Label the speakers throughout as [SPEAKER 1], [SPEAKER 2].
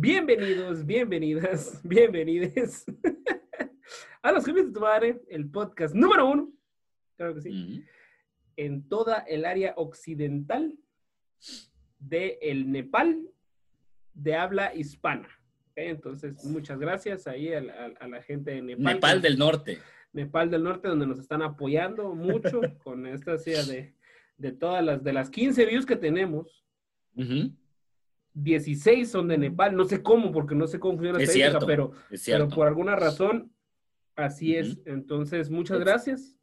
[SPEAKER 1] Bienvenidos, bienvenidas, bienvenides a Los Jefes de tu Madre, el podcast número uno, claro que sí, en toda el área occidental de el Nepal de habla hispana. ¿ok? Entonces, muchas gracias ahí a la, a la gente de Nepal.
[SPEAKER 2] Nepal del Norte.
[SPEAKER 1] Nepal del Norte, donde nos están apoyando mucho con esta idea de, de todas las, de las 15 views que tenemos,
[SPEAKER 2] Ujú.
[SPEAKER 1] 16 son de Nepal. No sé cómo, porque no sé cómo funciona la
[SPEAKER 2] Es
[SPEAKER 1] estadística,
[SPEAKER 2] cierto,
[SPEAKER 1] pero,
[SPEAKER 2] Es
[SPEAKER 1] pero por alguna razón, así es.
[SPEAKER 2] Ujú.
[SPEAKER 1] Entonces, muchas gracias.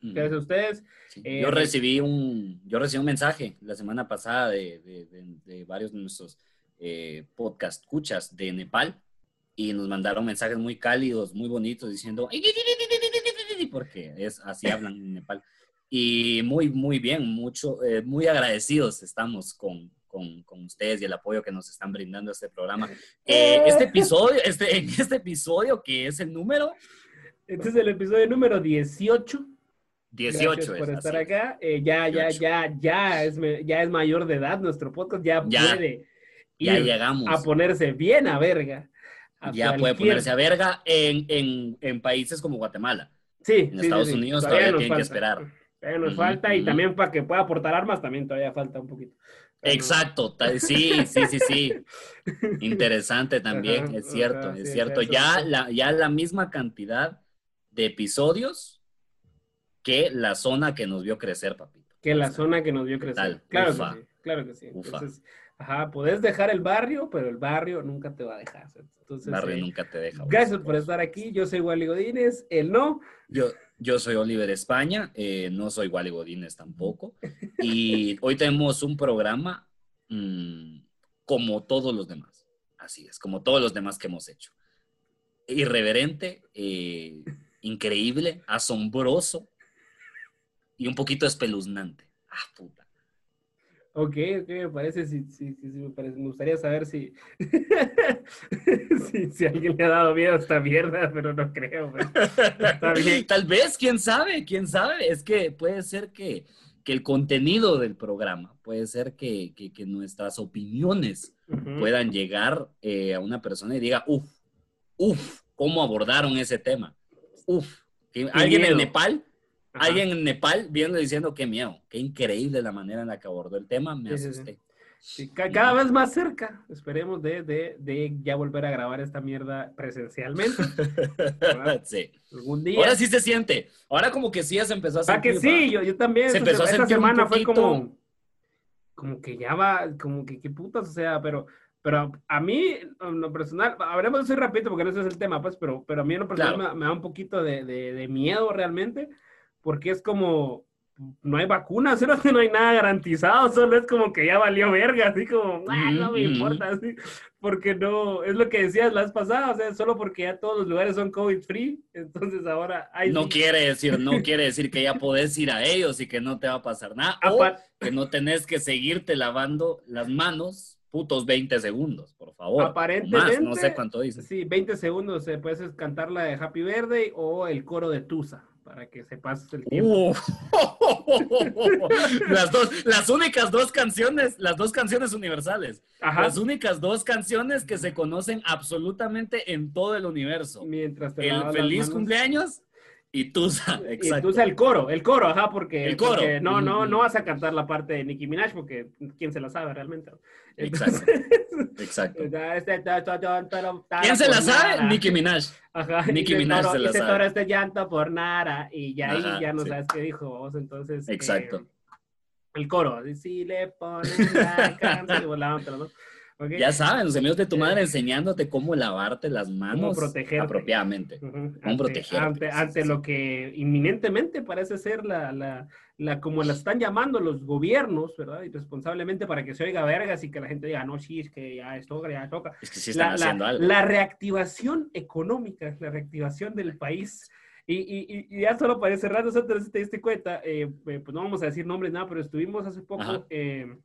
[SPEAKER 1] Gracias a ustedes.
[SPEAKER 2] Sí.
[SPEAKER 1] Eh,
[SPEAKER 2] yo recibí un yo recibí un mensaje la semana pasada de, de- de- de varios de nuestros eh, podcast escuchas de Nepal y nos mandaron mensajes muy cálidos, muy bonitos diciendo porque es así hablan en Nepal y muy muy bien, mucho eh, muy agradecidos estamos con, con, con ustedes y el apoyo que nos están brindando a este programa. Eh, este episodio, este, en este episodio que es el número
[SPEAKER 1] Este es el episodio número 18.
[SPEAKER 2] 18
[SPEAKER 1] Gracias por
[SPEAKER 2] es,
[SPEAKER 1] estar
[SPEAKER 2] así es.
[SPEAKER 1] acá. Eh, ya, ya,
[SPEAKER 2] 18.
[SPEAKER 1] ya, ya es, me- ya es mayor de edad nuestro podcast. Ya,
[SPEAKER 2] Ya.
[SPEAKER 1] puede
[SPEAKER 2] Ya
[SPEAKER 1] ir
[SPEAKER 2] llegamos.
[SPEAKER 1] a ponerse bien a verga. A
[SPEAKER 2] ya puede
[SPEAKER 1] cualquier-
[SPEAKER 2] ponerse a verga en, en, en países como Guatemala.
[SPEAKER 1] Sí,
[SPEAKER 2] En
[SPEAKER 1] sí,
[SPEAKER 2] Estados
[SPEAKER 1] sí, sí.
[SPEAKER 2] Unidos todavía
[SPEAKER 1] nos
[SPEAKER 2] tienen que
[SPEAKER 1] falta.
[SPEAKER 2] esperar.
[SPEAKER 1] Todavía nos
[SPEAKER 2] Ujú,
[SPEAKER 1] falta y
[SPEAKER 2] ujú.
[SPEAKER 1] también para que pueda aportar armas también todavía falta un poquito.
[SPEAKER 2] Exacto, sí, sí, sí, sí. Interesante también,
[SPEAKER 1] Ajá,
[SPEAKER 2] es cierto,
[SPEAKER 1] ajá,
[SPEAKER 2] es
[SPEAKER 1] sí,
[SPEAKER 2] cierto.
[SPEAKER 1] eso,
[SPEAKER 2] Ya
[SPEAKER 1] eso.
[SPEAKER 2] la, ya la misma cantidad de episodios que la zona que nos vio crecer, papito.
[SPEAKER 1] Que la zona que nos vio crecer.
[SPEAKER 2] Tal,
[SPEAKER 1] Claro
[SPEAKER 2] ufa.
[SPEAKER 1] que sí, claro que sí.
[SPEAKER 2] Ufa.
[SPEAKER 1] Entonces, ajá, podés dejar el barrio, pero el barrio nunca te va a dejar. Entonces,
[SPEAKER 2] Barrio
[SPEAKER 1] eh,
[SPEAKER 2] nunca te deja.
[SPEAKER 1] gracias por estar aquí. Yo soy Wally Godínez, él no.
[SPEAKER 2] Yo, yo soy Oliver España, eh, no soy Wally Godínez tampoco. Y hoy tenemos un programa mm, como todos los demás. Así es, como todos los demás que hemos hecho. Irreverente, eh, increíble, asombroso y un poquito espeluznante. Ah, puta.
[SPEAKER 1] Ok, ok, me parece, sí, sí, sí, me parece. Me gustaría saber si, si, si alguien le ha dado miedo a esta mierda, pero no creo. pero Está bien.
[SPEAKER 2] Tal vez, quién sabe, quién sabe. Es que puede ser que, que el contenido del programa, puede ser que, que- que nuestras opiniones puedan llegar eh, a una persona y diga, uff, uff, ¿cómo abordaron ese tema? Uff, alguien
[SPEAKER 1] miedo.
[SPEAKER 2] en Nepal,
[SPEAKER 1] Ajá.
[SPEAKER 2] alguien en Nepal viendo diciendo, qué miedo, qué increíble la manera en la que abordó el tema, me
[SPEAKER 1] Sí, sí, sí.
[SPEAKER 2] asusté.
[SPEAKER 1] Sí, ca- cada vez más cerca, esperemos, de, de, de ya volver a grabar esta mierda presencialmente
[SPEAKER 2] sí.
[SPEAKER 1] algún día.
[SPEAKER 2] Ahora sí se siente, ahora como que sí ya se empezó a
[SPEAKER 1] ¿Para
[SPEAKER 2] sentir.
[SPEAKER 1] que sí? Yo, yo también.
[SPEAKER 2] Se
[SPEAKER 1] esta
[SPEAKER 2] empezó a
[SPEAKER 1] se- esta
[SPEAKER 2] sentir un
[SPEAKER 1] semana fue
[SPEAKER 2] poquito-
[SPEAKER 1] como, como que ya va, como que qué putas, o sea, pero, pero a mí, en lo personal, hablemos de eso rápido porque no ese es el tema, pues, pero, pero a mí en lo personal
[SPEAKER 2] Claro.
[SPEAKER 1] me, me da un poquito de, de, de miedo realmente, porque es como, no hay vacunas, ¿no? no hay nada garantizado, solo es como que ya valió verga, así como, "Ah, no me importa, así, porque no, es lo que decías la vez pasada, o sea, solo porque ya todos los lugares son COVID free, entonces ahora hay...
[SPEAKER 2] No quiere decir, no quiere decir que ya podés ir a ellos y que no te va a pasar nada. O que no tenés que seguirte lavando las manos putos 20 segundos, por favor.
[SPEAKER 1] Aparentemente,
[SPEAKER 2] Más, no sé cuánto dice.
[SPEAKER 1] Sí, 20 segundos, eh, puedes cantar la de Happy Birthday o el coro de Tusa, para que se pase el tiempo.
[SPEAKER 2] Las, dos, las únicas dos canciones, las dos canciones universales.
[SPEAKER 1] Ajá.
[SPEAKER 2] Las únicas dos canciones que se conocen absolutamente en todo el universo.
[SPEAKER 1] Mientras te
[SPEAKER 2] El feliz
[SPEAKER 1] manos.
[SPEAKER 2] cumpleaños y Tusa.
[SPEAKER 1] Y
[SPEAKER 2] Exacto.
[SPEAKER 1] Tusa el coro, el coro, ajá, porque,
[SPEAKER 2] El coro.
[SPEAKER 1] porque no, no, no vas a cantar la parte de Nicki Minaj porque quién se la sabe realmente.
[SPEAKER 2] Exacto. Exacto.
[SPEAKER 1] Este-
[SPEAKER 2] ¿Quién se la sabe?
[SPEAKER 1] nada.
[SPEAKER 2] Nicki Minaj.
[SPEAKER 1] Ajá,
[SPEAKER 2] Nicki Minaj
[SPEAKER 1] toro-
[SPEAKER 2] se la sabe.
[SPEAKER 1] este llanto por nada y ya ahí ya no
[SPEAKER 2] sí.
[SPEAKER 1] sabes qué dijo vos, entonces. eh,
[SPEAKER 2] Exacto.
[SPEAKER 1] el coro, así, si le pones la canción, y volábantela, ¿no? Ok.
[SPEAKER 2] Ya saben, los amigos de tu
[SPEAKER 1] Eh,
[SPEAKER 2] madre enseñándote cómo lavarte las manos apropiadamente.
[SPEAKER 1] Ujú,
[SPEAKER 2] Cómo
[SPEAKER 1] ante,
[SPEAKER 2] protegerte,
[SPEAKER 1] ante, ante lo que inminentemente parece ser la, la, la, como la están llamando los gobiernos, ¿verdad? Irresponsablemente para que se oiga vergas y que la gente diga, no, sí, es que ya esto, ya toca.
[SPEAKER 2] Es que sí están
[SPEAKER 1] la,
[SPEAKER 2] haciendo algo.
[SPEAKER 1] la reactivación económica, la reactivación del país. Y, y, y- ya solo para cerrar, nosotros te diste cuenta, eh, eh, pues no vamos a decir nombres, nada, pero estuvimos hace poco eh,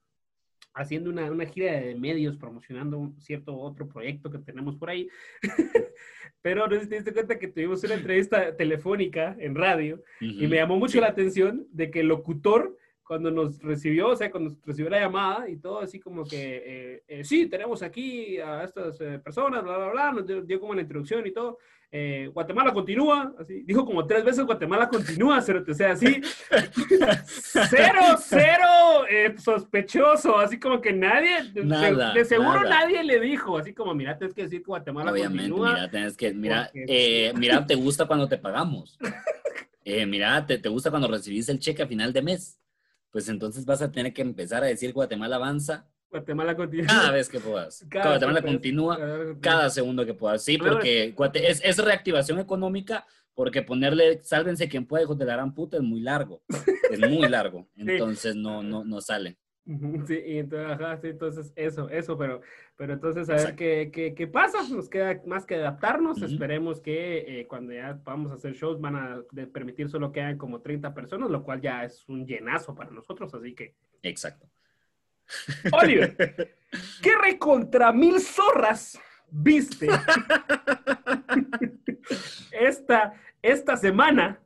[SPEAKER 1] haciendo una, una gira de medios promocionando un cierto otro proyecto que tenemos por ahí. pero no sé si te diste cuenta que tuvimos una entrevista telefónica en radio y
[SPEAKER 2] Ujú.
[SPEAKER 1] me llamó mucho la atención de que el locutor cuando nos recibió, o sea, cuando nos recibió la llamada y todo, así como que, eh, eh, sí, tenemos aquí a estas eh, personas, bla, bla, bla, nos dio, dio como la introducción y todo. Eh, Guatemala continúa, así, dijo como tres veces Guatemala continúa, cero, o sea, así, cero, cero eh, sospechoso, así como que nadie, de,
[SPEAKER 2] Nada,
[SPEAKER 1] de seguro
[SPEAKER 2] nada.
[SPEAKER 1] nadie le dijo, así como, mira, tienes que decir que Guatemala
[SPEAKER 2] Obviamente,
[SPEAKER 1] continúa.
[SPEAKER 2] mira, tienes que, mira,
[SPEAKER 1] porque-
[SPEAKER 2] eh, mira, te gusta cuando te pagamos. Eh, mira, te, te gusta cuando recibís el cheque a final de mes. Pues entonces vas a tener que empezar a decir Guatemala avanza
[SPEAKER 1] Guatemala continúa.
[SPEAKER 2] cada vez que puedas.
[SPEAKER 1] Cada
[SPEAKER 2] Guatemala
[SPEAKER 1] que
[SPEAKER 2] continúa
[SPEAKER 1] puedas.
[SPEAKER 2] cada segundo que puedas. Sí, porque es, es reactivación económica, porque ponerle sálvense quien puede, hijos de la gran puta, es muy largo. Es muy largo. Entonces no, no, no sale.
[SPEAKER 1] Sí, y entonces, ajá, sí, entonces eso, eso, pero, pero entonces a ver
[SPEAKER 2] Exacto.
[SPEAKER 1] qué, qué, qué pasa, nos queda más que adaptarnos,
[SPEAKER 2] Ujú.
[SPEAKER 1] esperemos que eh, cuando ya vamos a hacer shows van a permitir solo que hayan como 30 personas, lo cual ya es un llenazo para nosotros, así que,
[SPEAKER 2] Exacto.
[SPEAKER 1] Oliver, ¿qué recontra mil zorras viste esta, esta semana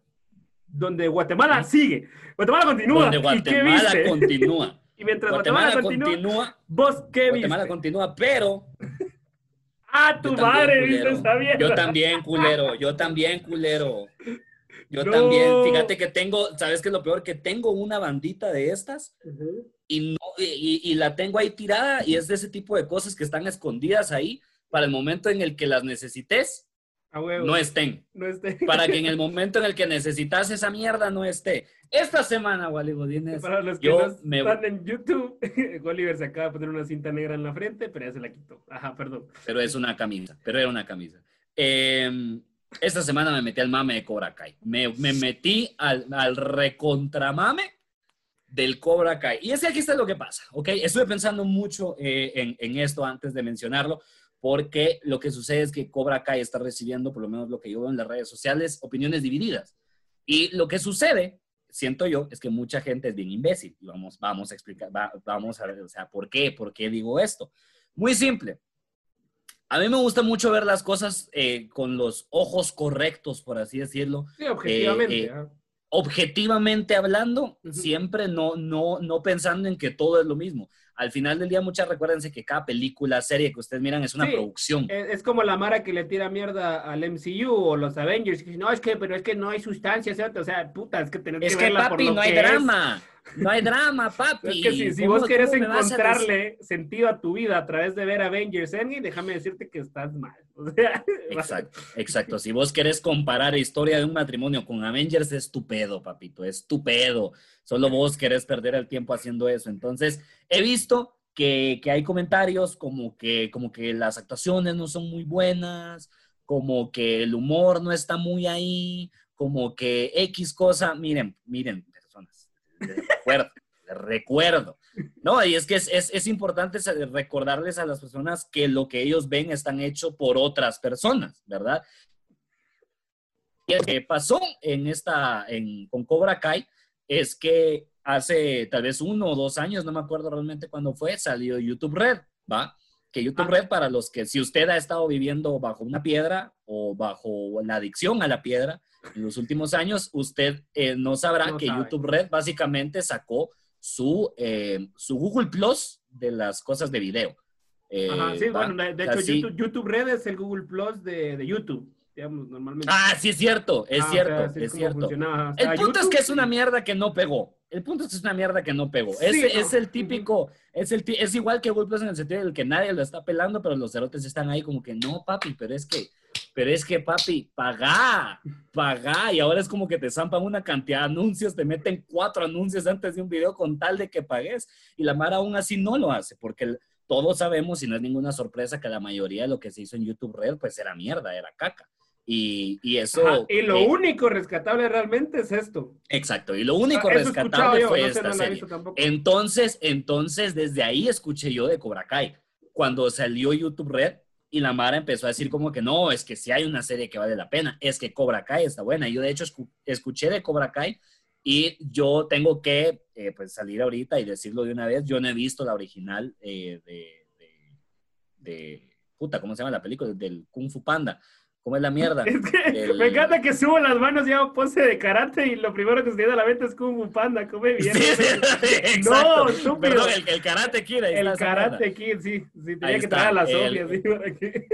[SPEAKER 1] donde Guatemala sigue? Guatemala continúa.
[SPEAKER 2] Donde
[SPEAKER 1] ¿Y qué
[SPEAKER 2] Guatemala
[SPEAKER 1] viste?
[SPEAKER 2] continúa.
[SPEAKER 1] Y mientras Guatemala,
[SPEAKER 2] Guatemala
[SPEAKER 1] continúa,
[SPEAKER 2] continúa.
[SPEAKER 1] ¿vos qué
[SPEAKER 2] Guatemala
[SPEAKER 1] viste?
[SPEAKER 2] continúa, pero
[SPEAKER 1] ¡Ah, tu madre
[SPEAKER 2] culero.
[SPEAKER 1] viste mierda!
[SPEAKER 2] Yo también, culero. Yo también, culero. Yo
[SPEAKER 1] No.
[SPEAKER 2] también. Fíjate que tengo, ¿sabes qué es lo peor? Que tengo una bandita de estas y, no, y, y la tengo ahí tirada y es de ese tipo de cosas que están escondidas ahí para el momento en el que las necesites, no estén.
[SPEAKER 1] No esté.
[SPEAKER 2] Para que en el momento en el que necesitas esa mierda no esté. Esta semana, Wally Godínez,
[SPEAKER 1] Para los que
[SPEAKER 2] yo
[SPEAKER 1] no
[SPEAKER 2] me-
[SPEAKER 1] están en YouTube, Oliver se acaba de poner una cinta negra en la frente, pero ya se la quitó. Ajá, perdón.
[SPEAKER 2] pero es una camisa, pero era una camisa. Eh, esta semana me metí al mame de Cobra Kai. Me, me metí al, al recontramame del Cobra Kai. Y es que aquí está lo que pasa, ¿ok? Estuve pensando mucho eh, en, en esto antes de mencionarlo, porque lo que sucede es que Cobra Kai está recibiendo, por lo menos lo que yo veo en las redes sociales, opiniones divididas. Y lo que sucede, siento yo, es que mucha gente es bien imbécil. Y vamos, vamos a explicar, va- vamos a ver, o sea, ¿por qué? ¿Por qué digo esto? Muy simple. A mí me gusta mucho ver las cosas eh, con los ojos correctos, por así decirlo.
[SPEAKER 1] Sí, objetivamente.
[SPEAKER 2] eh,
[SPEAKER 1] ajá.
[SPEAKER 2] Objetivamente hablando, siempre no, no, no pensando en que todo es lo mismo. Al final del día, muchas recuérdense que cada película, serie que ustedes miran es una
[SPEAKER 1] Sí.
[SPEAKER 2] producción.
[SPEAKER 1] Es, es como la Mara que le tira mierda al MCU o los Avengers. Que no, es que, pero es que no hay sustancia, ¿cierto? O sea, puta, es que tener
[SPEAKER 2] Es
[SPEAKER 1] que
[SPEAKER 2] que,
[SPEAKER 1] verla por
[SPEAKER 2] papi,
[SPEAKER 1] lo
[SPEAKER 2] no hay
[SPEAKER 1] es.
[SPEAKER 2] drama. No hay drama, papi.
[SPEAKER 1] Es que si, si
[SPEAKER 2] ¿Cómo-
[SPEAKER 1] vos querés encontrarle sentido a tu vida a través de ver Avengers Endgame, déjame decirte que estás mal. O sea,
[SPEAKER 2] Exacto, exacto. Si vos querés comparar historia de un matrimonio con Avengers, es tu pedo, papito, es tu pedo. Solo vos querés perder el tiempo haciendo eso. Entonces, he visto que, que hay comentarios como que, como que las actuaciones no son muy buenas, como que el humor no está muy ahí, como que X cosa. Miren, miren, les recuerdo, les recuerdo. No, y es que es, es, es importante recordarles a las personas que lo que ellos ven están hecho por otras personas, ¿verdad? Y lo que pasó en esta, en, con Cobra Kai es que hace tal vez uno o dos años, no me acuerdo realmente cuándo fue, salió YouTube Red, ¿va? Que YouTube
[SPEAKER 1] Ah.
[SPEAKER 2] Red, para los que, si usted ha estado viviendo bajo una piedra o bajo la adicción a la piedra en los últimos años, usted eh, no sabrá
[SPEAKER 1] No
[SPEAKER 2] que
[SPEAKER 1] sabe.
[SPEAKER 2] YouTube Red básicamente sacó su, eh, su Google Plus de las cosas de video. Eh,
[SPEAKER 1] Ajá, sí,
[SPEAKER 2] ¿va?
[SPEAKER 1] bueno, de,
[SPEAKER 2] O sea,
[SPEAKER 1] hecho,
[SPEAKER 2] sí.
[SPEAKER 1] YouTube, YouTube Red es el Google Plus de, de YouTube, digamos, normalmente.
[SPEAKER 2] Ah, sí, es cierto, es
[SPEAKER 1] Ah, o
[SPEAKER 2] cierto,
[SPEAKER 1] sea, así
[SPEAKER 2] es cierto.
[SPEAKER 1] O
[SPEAKER 2] El
[SPEAKER 1] sea,
[SPEAKER 2] punto es
[SPEAKER 1] YouTube-
[SPEAKER 2] que es una mierda que no pegó. El punto es que es una mierda que no pegó.
[SPEAKER 1] Sí,
[SPEAKER 2] es,
[SPEAKER 1] no.
[SPEAKER 2] es el típico, es, el, es igual que Google Plus en el sentido del que nadie lo está pelando, pero los cerotes están ahí como que no, papi, pero es que, pero es que, papi, pagá, pagá. Y ahora es como que te zampan una cantidad de anuncios, te meten cuatro anuncios antes de un video con tal de que pagues. Y la Mara aún así no lo hace, porque el- todos sabemos, y no es ninguna sorpresa, que la mayoría de lo que se hizo en YouTube Red, pues era mierda, era caca. Y, y eso...
[SPEAKER 1] Ajá, y lo
[SPEAKER 2] eh,
[SPEAKER 1] único rescatable realmente es esto.
[SPEAKER 2] Exacto, y lo único
[SPEAKER 1] Ah, escuchado
[SPEAKER 2] rescatable
[SPEAKER 1] yo,
[SPEAKER 2] fue
[SPEAKER 1] no
[SPEAKER 2] esta serie. Entonces, entonces, desde ahí escuché yo de Cobra Kai. Cuando salió YouTube Red y la Mara empezó a decir como que no, es que si hay una serie que vale la pena, es que Cobra Kai está buena. Yo de hecho escu- escuché de Cobra Kai y yo tengo que eh, pues salir ahorita y decirlo de una vez. Yo no he visto la original eh, de, de, de- puta, ¿cómo se llama la película? Del Kung Fu Panda ¿Cómo es la mierda?
[SPEAKER 1] Es que
[SPEAKER 2] El-
[SPEAKER 1] me encanta que subo las manos y hago pose de karate y lo primero que se viene a la mente es Kung Fu Panda, come bien.
[SPEAKER 2] Sí, exacto.
[SPEAKER 1] estúpido.
[SPEAKER 2] Perdón, el, el karate kid. ahí
[SPEAKER 1] El karate kid, sí, sí, tenía
[SPEAKER 2] Ahí
[SPEAKER 1] que traer a la
[SPEAKER 2] el-
[SPEAKER 1] sí, que-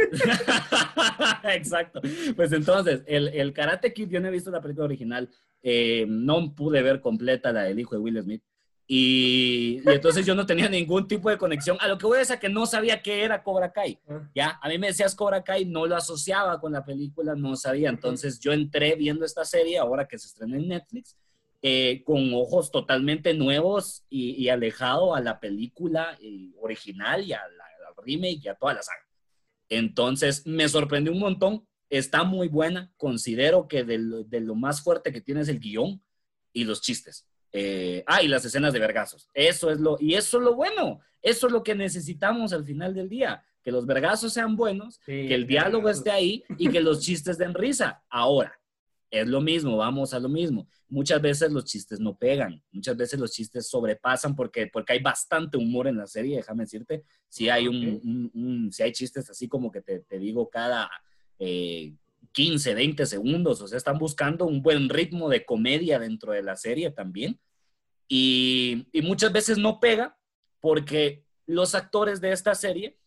[SPEAKER 2] Exacto. Pues entonces, el, el Karate Kid, yo no he visto la película original, eh, no pude ver completa la del hijo de Will Smith. Y, y entonces yo no tenía ningún tipo de conexión. A lo que voy a decir que no sabía qué era Cobra Kai. Ya, a mí me decías Cobra Kai, no lo asociaba con la película, no sabía. Entonces yo entré viendo esta serie, ahora que se estrena en Netflix, eh, con ojos totalmente nuevos y, y alejado a la película eh, original y a la, al remake y a toda la saga. Entonces me sorprendió un montón, está muy buena, considero que de lo, de lo más fuerte que tiene es el guion y los chistes. Eh, ah, y las escenas de vergazos. Eso es lo, y eso es lo bueno, eso es lo que necesitamos al final del día, que los vergazos sean buenos,
[SPEAKER 1] Sí,
[SPEAKER 2] que el diálogo esté ahí y que los chistes den risa. Ahora, es lo mismo, vamos a lo mismo. Muchas veces los chistes no pegan, muchas veces los chistes sobrepasan porque, porque hay bastante humor en la serie, déjame decirte. Si hay, un,
[SPEAKER 1] Ok.
[SPEAKER 2] un- un- si hay chistes así como que te, te digo cada eh, 15, 20 segundos, o sea, están buscando un buen ritmo de comedia dentro de la serie también. Y, y muchas veces no pega porque los actores de esta serie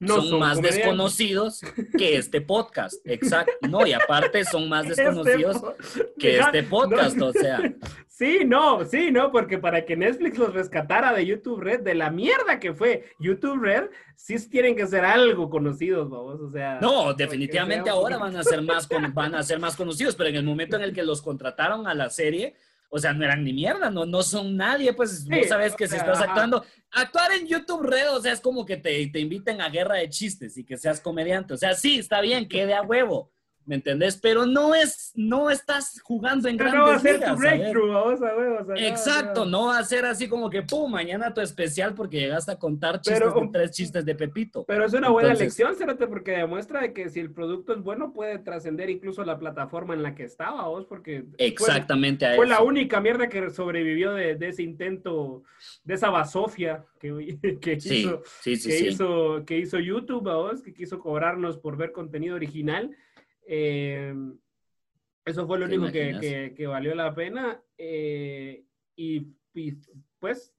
[SPEAKER 1] No
[SPEAKER 2] son, más desconocidos que este podcast. Exacto. No, y aparte son más desconocidos
[SPEAKER 1] Este po-
[SPEAKER 2] que este podcast,
[SPEAKER 1] no.
[SPEAKER 2] o sea.
[SPEAKER 1] Sí, no, sí, no, porque para que Netflix los rescatara de YouTube Red, de la mierda que fue YouTube Red, sí tienen que ser algo conocidos, vamos, o sea.
[SPEAKER 2] No, definitivamente ahora van a ser más con- van a ser más conocidos, pero en el momento en el que los contrataron a la serie, o sea, no eran ni mierda, no, no son nadie, pues
[SPEAKER 1] Sí,
[SPEAKER 2] vos sabes que
[SPEAKER 1] o
[SPEAKER 2] si estás
[SPEAKER 1] ajá.
[SPEAKER 2] actuando, actuar en YouTube Red, o sea, es como que te, te inviten a guerra de chistes y que seas comediante, o sea, sí, está bien, quede a huevo, ¿me entendés? Pero no es, no estás jugando en
[SPEAKER 1] Pero
[SPEAKER 2] grandes
[SPEAKER 1] no va a ser
[SPEAKER 2] ligas,
[SPEAKER 1] tu breakthrough, vamos a ver, o sea, no,
[SPEAKER 2] Exacto,
[SPEAKER 1] no.
[SPEAKER 2] no va a ser así como que, pum, mañana tu especial porque llegaste a contar chistes
[SPEAKER 1] Pero-
[SPEAKER 2] de tres chistes de Pepito.
[SPEAKER 1] Pero es una buena
[SPEAKER 2] Entonces-
[SPEAKER 1] lección, Cérate, porque demuestra de que si el producto es bueno, puede trascender incluso la plataforma en la que estaba, vos, porque fue-
[SPEAKER 2] Exactamente a
[SPEAKER 1] fue,
[SPEAKER 2] eso.
[SPEAKER 1] la única mierda que sobrevivió de, de ese intento, de esa basofia que, que hizo.
[SPEAKER 2] sí, sí,
[SPEAKER 1] que,
[SPEAKER 2] sí.
[SPEAKER 1] hizo, que hizo YouTube, vamos, que quiso cobrarnos por ver contenido original. Eh, eso fue lo
[SPEAKER 2] ¿Te
[SPEAKER 1] único que, que- que valió la pena. eh, y, y, pues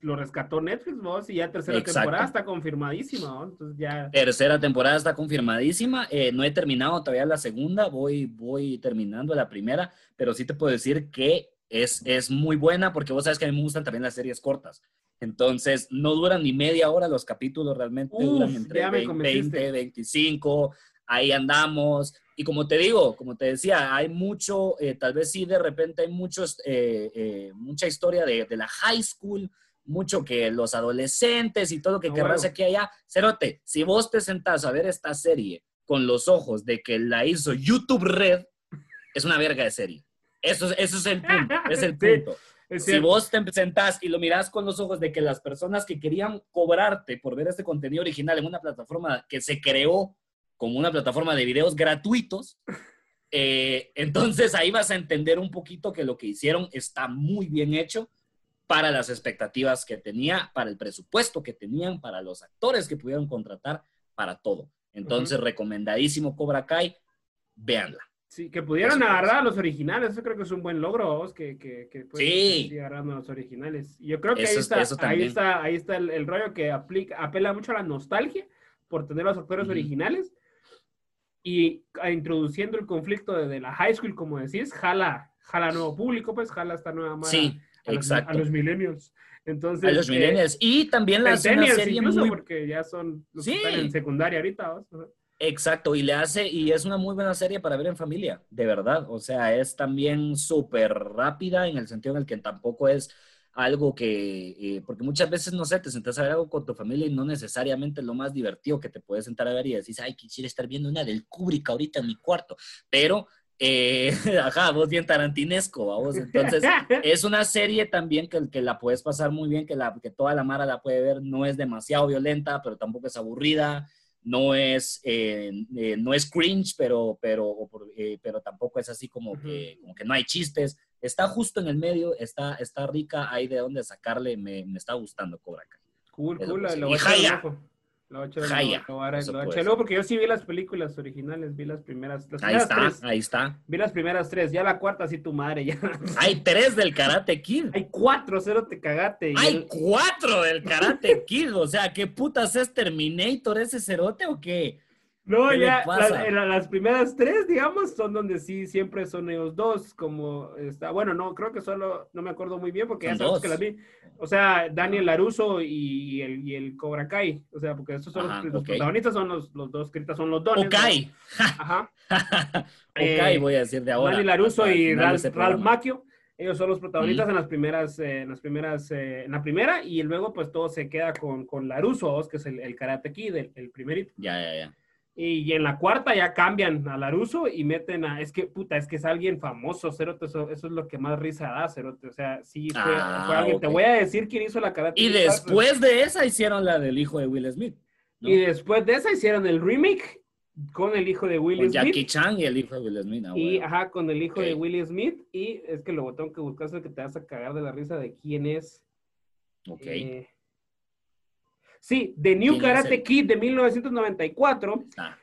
[SPEAKER 1] lo rescató Netflix, vos, y ya tercera
[SPEAKER 2] Exacto.
[SPEAKER 1] temporada está confirmadísima, ¿vos? Entonces ya.
[SPEAKER 2] Tercera temporada está confirmadísima. eh, no he terminado todavía la segunda, voy, voy terminando la primera, pero sí te puedo decir que es, es muy buena porque vos sabes que a mí me gustan también las series cortas. Entonces, no duran ni media hora los capítulos, realmente
[SPEAKER 1] Uf,
[SPEAKER 2] duran entre
[SPEAKER 1] ya me
[SPEAKER 2] 20,
[SPEAKER 1] convenciste.
[SPEAKER 2] 20, 25, ahí andamos. Y como te digo, como te decía, hay mucho, eh, tal vez sí de repente hay muchos, eh, eh, mucha historia de, de la high school, mucho que los adolescentes y todo lo que
[SPEAKER 1] Ah,
[SPEAKER 2] querrás
[SPEAKER 1] huevo.
[SPEAKER 2] aquí allá. Cerote, si vos te sentás a ver esta serie con los ojos de que la hizo YouTube Red, es una verga de serie. Eso, es- eso es el punto, es el
[SPEAKER 1] Sí,
[SPEAKER 2] punto.
[SPEAKER 1] es
[SPEAKER 2] Si vos te sentás y lo mirás con los ojos de que las personas que querían cobrarte por ver este contenido original en una plataforma que se creó como una plataforma de videos gratuitos, eh, entonces ahí vas a entender un poquito que lo que hicieron está muy bien hecho para las expectativas que tenía, para el presupuesto que tenían, para los actores que pudieron contratar, para todo. Entonces, recomendadísimo Cobra Kai, véanla.
[SPEAKER 1] Sí, que pudieron agarrar a los originales, eso creo que es un buen logro, vos, que, que, que
[SPEAKER 2] Sí.
[SPEAKER 1] seguir agarrando a los originales. Yo creo que
[SPEAKER 2] Eso
[SPEAKER 1] ahí
[SPEAKER 2] es-
[SPEAKER 1] está, ahí está, ahí está el, el rollo que aplica, apela mucho a la nostalgia por tener los actores
[SPEAKER 2] Ujú.
[SPEAKER 1] originales y introduciendo el conflicto de, de la high school, como decís, jala, jala nuevo público, pues jala esta nueva mara
[SPEAKER 2] Sí,
[SPEAKER 1] a, los,
[SPEAKER 2] exacto.
[SPEAKER 1] a los millennials. Entonces,
[SPEAKER 2] A los
[SPEAKER 1] eh,
[SPEAKER 2] millennials. Y también la serie muy
[SPEAKER 1] porque ya son los que
[SPEAKER 2] Sí.
[SPEAKER 1] están en secundaria ahorita.
[SPEAKER 2] Exacto, y le hace, y es una muy buena serie para ver en familia, de verdad. O sea, es también súper rápida en el sentido en el que tampoco es algo que, eh, porque muchas veces, no sé, te sentas a ver algo con tu familia y no necesariamente es lo más divertido que te puedes sentar a ver y decís, ay, quisiera estar viendo una del Kubrick ahorita en mi cuarto. Pero, eh, ajá, vos bien tarantinesco, vos. Entonces, es una serie también que, que la puedes pasar muy bien, que, la, que toda la mara la puede ver, no es demasiado violenta, pero tampoco es aburrida, no es, eh, eh, no es cringe, pero, pero, eh, pero tampoco es así como, que, como que no hay chistes. Está justo en el medio, está, está rica, hay de dónde sacarle, me, me está gustando Cobra Kai.
[SPEAKER 1] Cool,
[SPEAKER 2] Eso
[SPEAKER 1] cool.
[SPEAKER 2] sí.
[SPEAKER 1] voy a
[SPEAKER 2] Y
[SPEAKER 1] echar un
[SPEAKER 2] Jaya.
[SPEAKER 1] ojo. La 8 de
[SPEAKER 2] Jaya,
[SPEAKER 1] lo- lo lo. No, porque yo sí vi las películas originales, vi las primeras. Las
[SPEAKER 2] Ahí
[SPEAKER 1] primeras
[SPEAKER 2] está,
[SPEAKER 1] tres.
[SPEAKER 2] ahí está.
[SPEAKER 1] Vi las primeras tres. Ya la cuarta, sí, tu madre, ya.
[SPEAKER 2] Hay tres del Karate Kid.
[SPEAKER 1] Hay cuatro, cero te cagaste. y
[SPEAKER 2] Hay
[SPEAKER 1] el-
[SPEAKER 2] cuatro del Karate Kid. O sea, ¿qué putas es Terminator ese cerote o qué?
[SPEAKER 1] No,
[SPEAKER 2] ¿Qué le
[SPEAKER 1] ya, la- las primeras tres, digamos, son donde sí siempre son ellos dos, como está, bueno, no, creo que solo, no me acuerdo muy bien porque ya sabes
[SPEAKER 2] dos.
[SPEAKER 1] que las vi. O sea, Daniel Laruso y el, y el Cobra Kai, o sea, porque estos son
[SPEAKER 2] Ajá,
[SPEAKER 1] los, los
[SPEAKER 2] ok.
[SPEAKER 1] protagonistas, son los, los dos, ahorita son los dones.
[SPEAKER 2] Okai.
[SPEAKER 1] ¿no? Ajá.
[SPEAKER 2] Okai
[SPEAKER 1] Eh,
[SPEAKER 2] voy a decir de ahora.
[SPEAKER 1] Daniel Laruso y Ralph,
[SPEAKER 2] este
[SPEAKER 1] Ralph. Macchio. Ellos son los protagonistas en las primeras, eh, en las primeras, eh, en la primera, y luego pues todo se queda con, con Laruso, que es el, el Karate Kid, el, el primerito.
[SPEAKER 2] Ya, ya, ya.
[SPEAKER 1] Y en la cuarta ya cambian a Laruso y meten a, es que, puta, es que es alguien famoso, Cerote, eso, eso es lo que más risa da, Cerote, o sea, sí, fue,
[SPEAKER 2] Ah,
[SPEAKER 1] fue alguien, te
[SPEAKER 2] ok.
[SPEAKER 1] voy a decir quién hizo la karate.
[SPEAKER 2] Y después de esa hicieron la del hijo de Will Smith. ¿no?
[SPEAKER 1] Y después de esa hicieron el remake con el hijo de Will
[SPEAKER 2] Con
[SPEAKER 1] Smith.
[SPEAKER 2] Jackie Chan y el hijo de Will Smith. ah,
[SPEAKER 1] Y,
[SPEAKER 2] bueno.
[SPEAKER 1] ajá, con el hijo de
[SPEAKER 2] Ok.
[SPEAKER 1] Will Smith, y es que luego tengo que buscar es el que te vas a cagar de la risa de quién es.
[SPEAKER 2] Ok.
[SPEAKER 1] eh, sí, The New
[SPEAKER 2] ¿Quién es
[SPEAKER 1] Karate
[SPEAKER 2] el-
[SPEAKER 1] Kid de 1994.
[SPEAKER 2] Ah,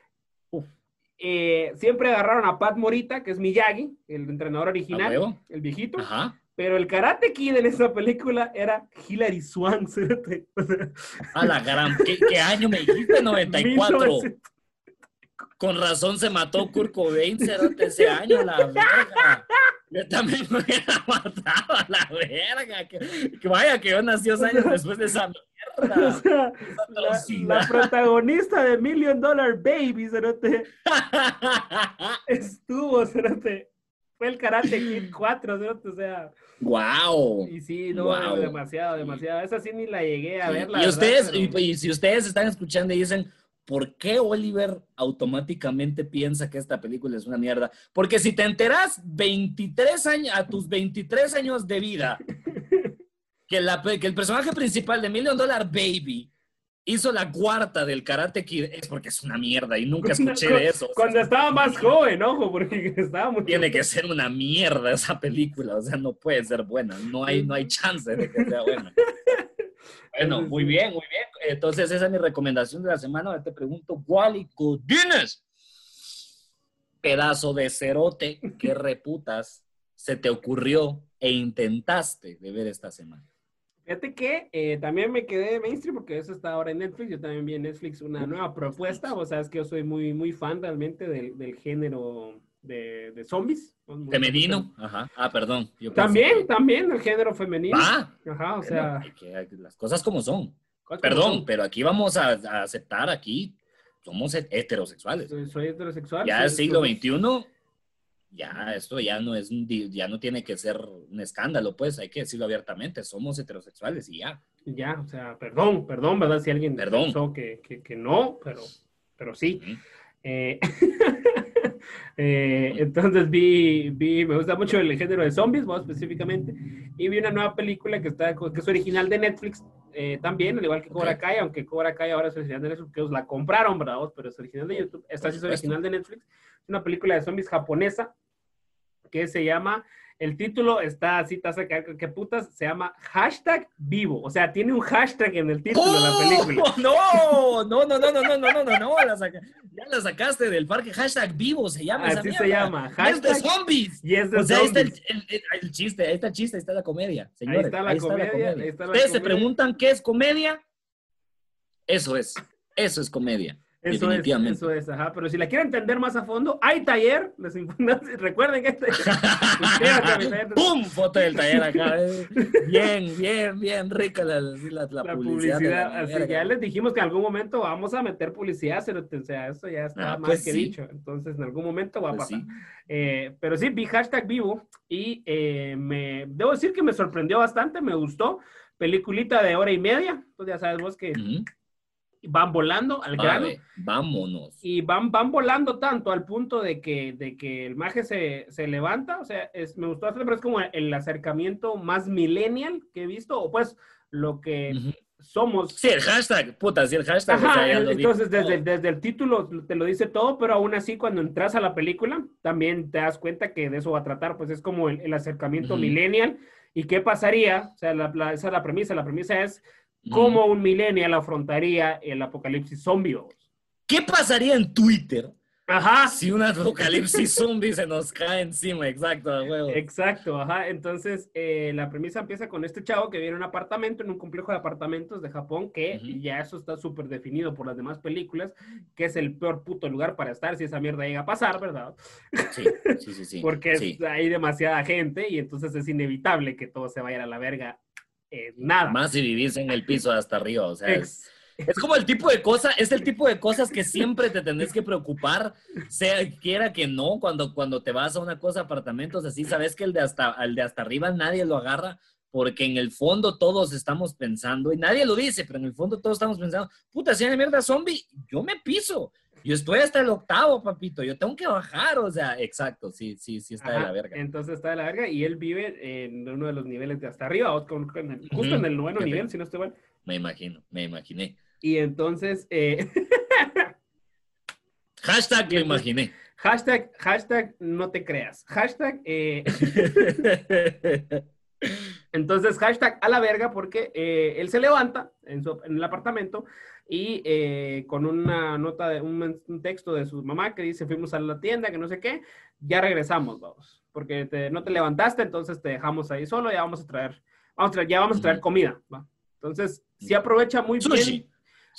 [SPEAKER 1] eh, siempre agarraron a Pat Morita, que es Miyagi, el entrenador
[SPEAKER 2] ¿a
[SPEAKER 1] original, el viejito.
[SPEAKER 2] Ajá.
[SPEAKER 1] Pero el Karate Kid en esa película era Hilary Swank.
[SPEAKER 2] A la gran. ¿Qué, qué año me dijiste? 94.
[SPEAKER 1] 1900.
[SPEAKER 2] Con razón se mató Kurt Cobain, ese año, la verga. Yo también me hubiera matado a la verga. Que, que vaya, que yo nací dos años después de esa
[SPEAKER 1] O sea, la, la protagonista de Million Dollar Baby, cerote, estuvo, cerote. Fue el Karate Kid 4, cerote, o sea.
[SPEAKER 2] ¡Wow!
[SPEAKER 1] Y sí, no,
[SPEAKER 2] Guau.
[SPEAKER 1] demasiado, demasiado. Esa sí ni la llegué a
[SPEAKER 2] Sí.
[SPEAKER 1] ver. la
[SPEAKER 2] y
[SPEAKER 1] verdad,
[SPEAKER 2] ustedes,
[SPEAKER 1] pero-
[SPEAKER 2] y, y si ustedes están escuchando y dicen, ¿por qué Oliver automáticamente piensa que esta película es una mierda? Porque si te enteras 23 años, a tus 23 años de vida, que, la, que el personaje principal de Million Dollar Baby hizo la cuarta del Karate Kid, es porque es una mierda y nunca escuché de eso. O sea,
[SPEAKER 1] Cuando estaba más joven, ojo, porque estaba muy
[SPEAKER 2] tiene que ser una mierda esa película, o sea, no puede ser buena, no hay, no hay chance de que sea buena. Bueno, muy bien, muy bien. Entonces, esa es mi recomendación de la semana. Ahora te pregunto, Wally Godínez, pedazo de cerote, ¿qué reputas se te ocurrió e intentaste de ver esta semana?
[SPEAKER 1] Fíjate que eh, también me quedé mainstream porque eso está ahora en Netflix. Yo también vi en Netflix una nueva propuesta. O sea, es que yo soy muy, muy fan realmente del, del género de, de zombies.
[SPEAKER 2] Femenino. Ajá. Ah, perdón. yo
[SPEAKER 1] También,
[SPEAKER 2] que-
[SPEAKER 1] también el género femenino.
[SPEAKER 2] Ah,
[SPEAKER 1] Ajá, o sea.
[SPEAKER 2] que- que- las cosas como son.
[SPEAKER 1] cosas como
[SPEAKER 2] Perdón,
[SPEAKER 1] son.
[SPEAKER 2] pero aquí vamos a, a aceptar, aquí somos heterosexuales.
[SPEAKER 1] Soy, soy heterosexual.
[SPEAKER 2] Ya es siglo XXI, ya esto ya no es ya no tiene que ser un escándalo, pues hay que decirlo abiertamente, somos heterosexuales y ya.
[SPEAKER 1] Ya, o sea, perdón, perdón, ¿verdad? Si alguien
[SPEAKER 2] Perdón.
[SPEAKER 1] pensó que, que, que no, pero, pero sí. Eh, eh, entonces vi, vi, me gusta mucho el género de zombies, más específicamente, y vi una nueva película que, está, que es original de Netflix eh, también, al igual que Cobra. Kai, aunque Cobra Kai ahora es original de Netflix, que la compraron, ¿verdad? Pero es original de YouTube. Esta sí es original de Netflix. Es una película de zombies japonesa que se llama, el título está así, caer, ¿qué putas? Se llama hashtag vivo, o sea, tiene un hashtag en el título de la película.
[SPEAKER 2] ¡Oh! No, no, no, no, no, no, no, no, no, no, saca- ya la sacaste del parque, hashtag vivo se llama. esa
[SPEAKER 1] Así se llama,
[SPEAKER 2] Y es de
[SPEAKER 1] hashtag
[SPEAKER 2] zombies.
[SPEAKER 1] y es de
[SPEAKER 2] O sea, ahí está el, chiste, ahí está el chiste, ahí está la comedia, señores.
[SPEAKER 1] está la comedia, ahí está la
[SPEAKER 2] Ustedes se
[SPEAKER 1] comedia.
[SPEAKER 2] preguntan qué es comedia. Eso es, eso es comedia.
[SPEAKER 1] Eso es,
[SPEAKER 2] definitivamente.
[SPEAKER 1] eso es, ajá. Pero si la quieren entender más a fondo, hay taller. Les recuerden que hay taller.
[SPEAKER 2] ¡Pum! Foto del taller acá. eh. Bien, bien, bien rica la, la, la
[SPEAKER 1] La
[SPEAKER 2] publicidad.
[SPEAKER 1] publicidad, así
[SPEAKER 2] verga.
[SPEAKER 1] ya les dijimos que en algún momento vamos a meter publicidad, pero, o sea, eso ya está
[SPEAKER 2] Ah,
[SPEAKER 1] más
[SPEAKER 2] pues
[SPEAKER 1] que
[SPEAKER 2] sí.
[SPEAKER 1] dicho. Entonces, en algún momento va a
[SPEAKER 2] Pues
[SPEAKER 1] pasar.
[SPEAKER 2] sí.
[SPEAKER 1] Eh, pero sí, vi hashtag vivo y eh, me, debo decir que me sorprendió bastante, me gustó. Peliculita de hora y media, entonces ya sabes vos que
[SPEAKER 2] Ujú.
[SPEAKER 1] Van volando al grano.
[SPEAKER 2] Vale, vámonos.
[SPEAKER 1] Y van, van volando tanto al punto de que, de que el maje se, se levanta, o sea, es, me gustó bastante, pero es como el acercamiento más millennial que he visto, o pues lo que somos.
[SPEAKER 2] Sí, el hashtag, puta, sí, el hashtag. o
[SPEAKER 1] Ajá,
[SPEAKER 2] sea,
[SPEAKER 1] el- entonces
[SPEAKER 2] todo.
[SPEAKER 1] desde, desde el título te lo dice todo, pero aún así cuando entras a la película también te das cuenta que de eso va a tratar, pues es como el, el acercamiento
[SPEAKER 2] Ujú.
[SPEAKER 1] millennial. ¿Y qué pasaría? O sea, la- la- esa es la premisa. La premisa es cómo un millennial afrontaría el apocalipsis zombie.
[SPEAKER 2] ¿Qué pasaría en Twitter
[SPEAKER 1] Ajá.
[SPEAKER 2] si un apocalipsis zombie se nos cae encima? Exacto, huevo.
[SPEAKER 1] Exacto, ajá. Entonces, eh, la premisa empieza con este chavo que viene a un apartamento, en un complejo de apartamentos de Japón, que ya eso está súper definido por las demás películas, que es el peor puto lugar para estar si esa mierda llega a pasar, ¿verdad?
[SPEAKER 2] Sí, sí, sí, sí.
[SPEAKER 1] Porque
[SPEAKER 2] sí.
[SPEAKER 1] hay demasiada gente y entonces es inevitable que todo se vaya a la verga. En nada.
[SPEAKER 2] Más si vivís en el piso hasta arriba, o sea, es, es como el tipo de cosa, es el tipo de cosas que siempre te tenés que preocupar, sea quiera que no, cuando, cuando te vas a una cosa, apartamentos así, sabes que el de hasta, el de hasta arriba nadie lo agarra, porque en el fondo todos estamos pensando, y nadie lo dice, pero en el fondo todos estamos pensando, puta, si hay mierda zombie, yo me piso. Yo estoy hasta el octavo, papito. Yo tengo que bajar, o sea, exacto, sí, sí, sí está de
[SPEAKER 1] Ajá,
[SPEAKER 2] la verga.
[SPEAKER 1] Entonces está de la verga y él vive en uno de los niveles de hasta arriba, o con- con el- justo en el noveno nivel, si no estoy mal.
[SPEAKER 2] Me imagino, me imaginé.
[SPEAKER 1] Y entonces, eh,
[SPEAKER 2] Hashtag lo imaginé.
[SPEAKER 1] hashtag, hashtag no te creas. Hashtag, eh, entonces, hashtag a la verga porque eh, él se levanta en, su- en el apartamento y eh, con una nota de un, un texto de su mamá que dice fuimos a la tienda, que no sé qué, ya regresamos, vamos, porque te- no te levantaste, entonces te dejamos ahí solo, ya vamos a traer, vamos a traer ya vamos a traer comida, ¿va? Entonces, sí aprovecha muy
[SPEAKER 2] Sushi.
[SPEAKER 1] bien.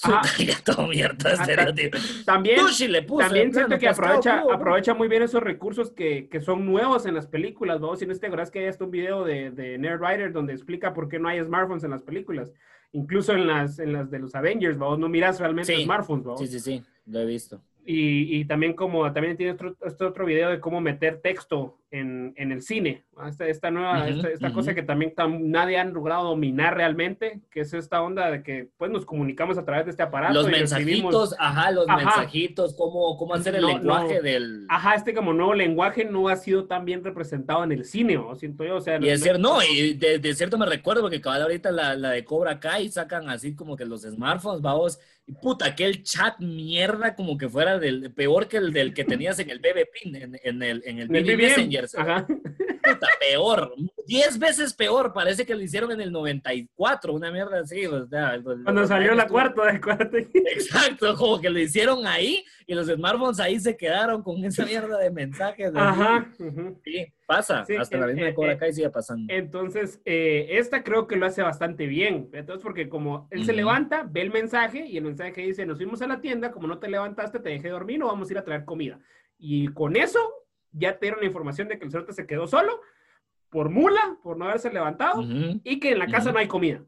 [SPEAKER 1] Ajá.
[SPEAKER 2] Todo estereotipo.
[SPEAKER 1] También,
[SPEAKER 2] Sushi le puso.
[SPEAKER 1] también siento que aprovecha,
[SPEAKER 2] ¿no?
[SPEAKER 1] aprovecha muy bien esos recursos que, que son nuevos en las películas, ¿no? Si no te acuerdas que hay hasta un video de, de Nerd Writer donde explica por qué no hay smartphones en las películas. Incluso en las, en las de los Avengers, ¿no? No miras realmente
[SPEAKER 2] Sí.
[SPEAKER 1] smartphones, ¿no?
[SPEAKER 2] Sí, sí, sí, lo he visto.
[SPEAKER 1] Y, y también como también tiene otro, este otro video de cómo meter texto en, en el cine. Esta, esta nueva,
[SPEAKER 2] Ujú,
[SPEAKER 1] esta, esta
[SPEAKER 2] ujú.
[SPEAKER 1] cosa que también tam- nadie ha logrado dominar realmente, que es esta onda de que pues nos comunicamos a través de este aparato.
[SPEAKER 2] Los
[SPEAKER 1] y
[SPEAKER 2] mensajitos, ajá, los
[SPEAKER 1] Ajá.
[SPEAKER 2] mensajitos, cómo, cómo hacer el
[SPEAKER 1] No,
[SPEAKER 2] lenguaje
[SPEAKER 1] no.
[SPEAKER 2] del...
[SPEAKER 1] Ajá, este como nuevo lenguaje no ha sido tan bien representado en el cine, ¿no? siento yo, o sea...
[SPEAKER 2] Y es cierto, no, y de, de cierto me recuerdo porque cabal ahorita la, la de Cobra Kai sacan así como que los smartphones, vamos, y puta, aquel chat mierda como que fuera del peor que el del que tenías en el BB Pin, en, en el, en el
[SPEAKER 1] En el
[SPEAKER 2] BB
[SPEAKER 1] BBM,
[SPEAKER 2] Messenger.
[SPEAKER 1] Ajá.
[SPEAKER 2] Puta, peor, diez veces peor, parece que lo hicieron en el 94, una mierda así. o sea,
[SPEAKER 1] Cuando salió la cuarta, acuérdate.
[SPEAKER 2] Exacto, como que lo hicieron ahí y los smartphones ahí se quedaron con esa mierda de mensajes.
[SPEAKER 1] Ajá.
[SPEAKER 2] Sí, pasa,
[SPEAKER 1] Sí,
[SPEAKER 2] hasta la
[SPEAKER 1] eh,
[SPEAKER 2] misma
[SPEAKER 1] eh,
[SPEAKER 2] de Cobra
[SPEAKER 1] eh,
[SPEAKER 2] Kai sigue pasando.
[SPEAKER 1] Entonces, eh, esta creo que lo hace bastante bien. Entonces, porque como él se levanta, ve el mensaje y el mensaje dice, nos fuimos a la tienda, como no te levantaste, te dejé dormir, no vamos a ir a traer comida. Y con eso ya te dieron la información de que el cerote se quedó solo por mula, por no haberse levantado, y que en la casa no hay comida.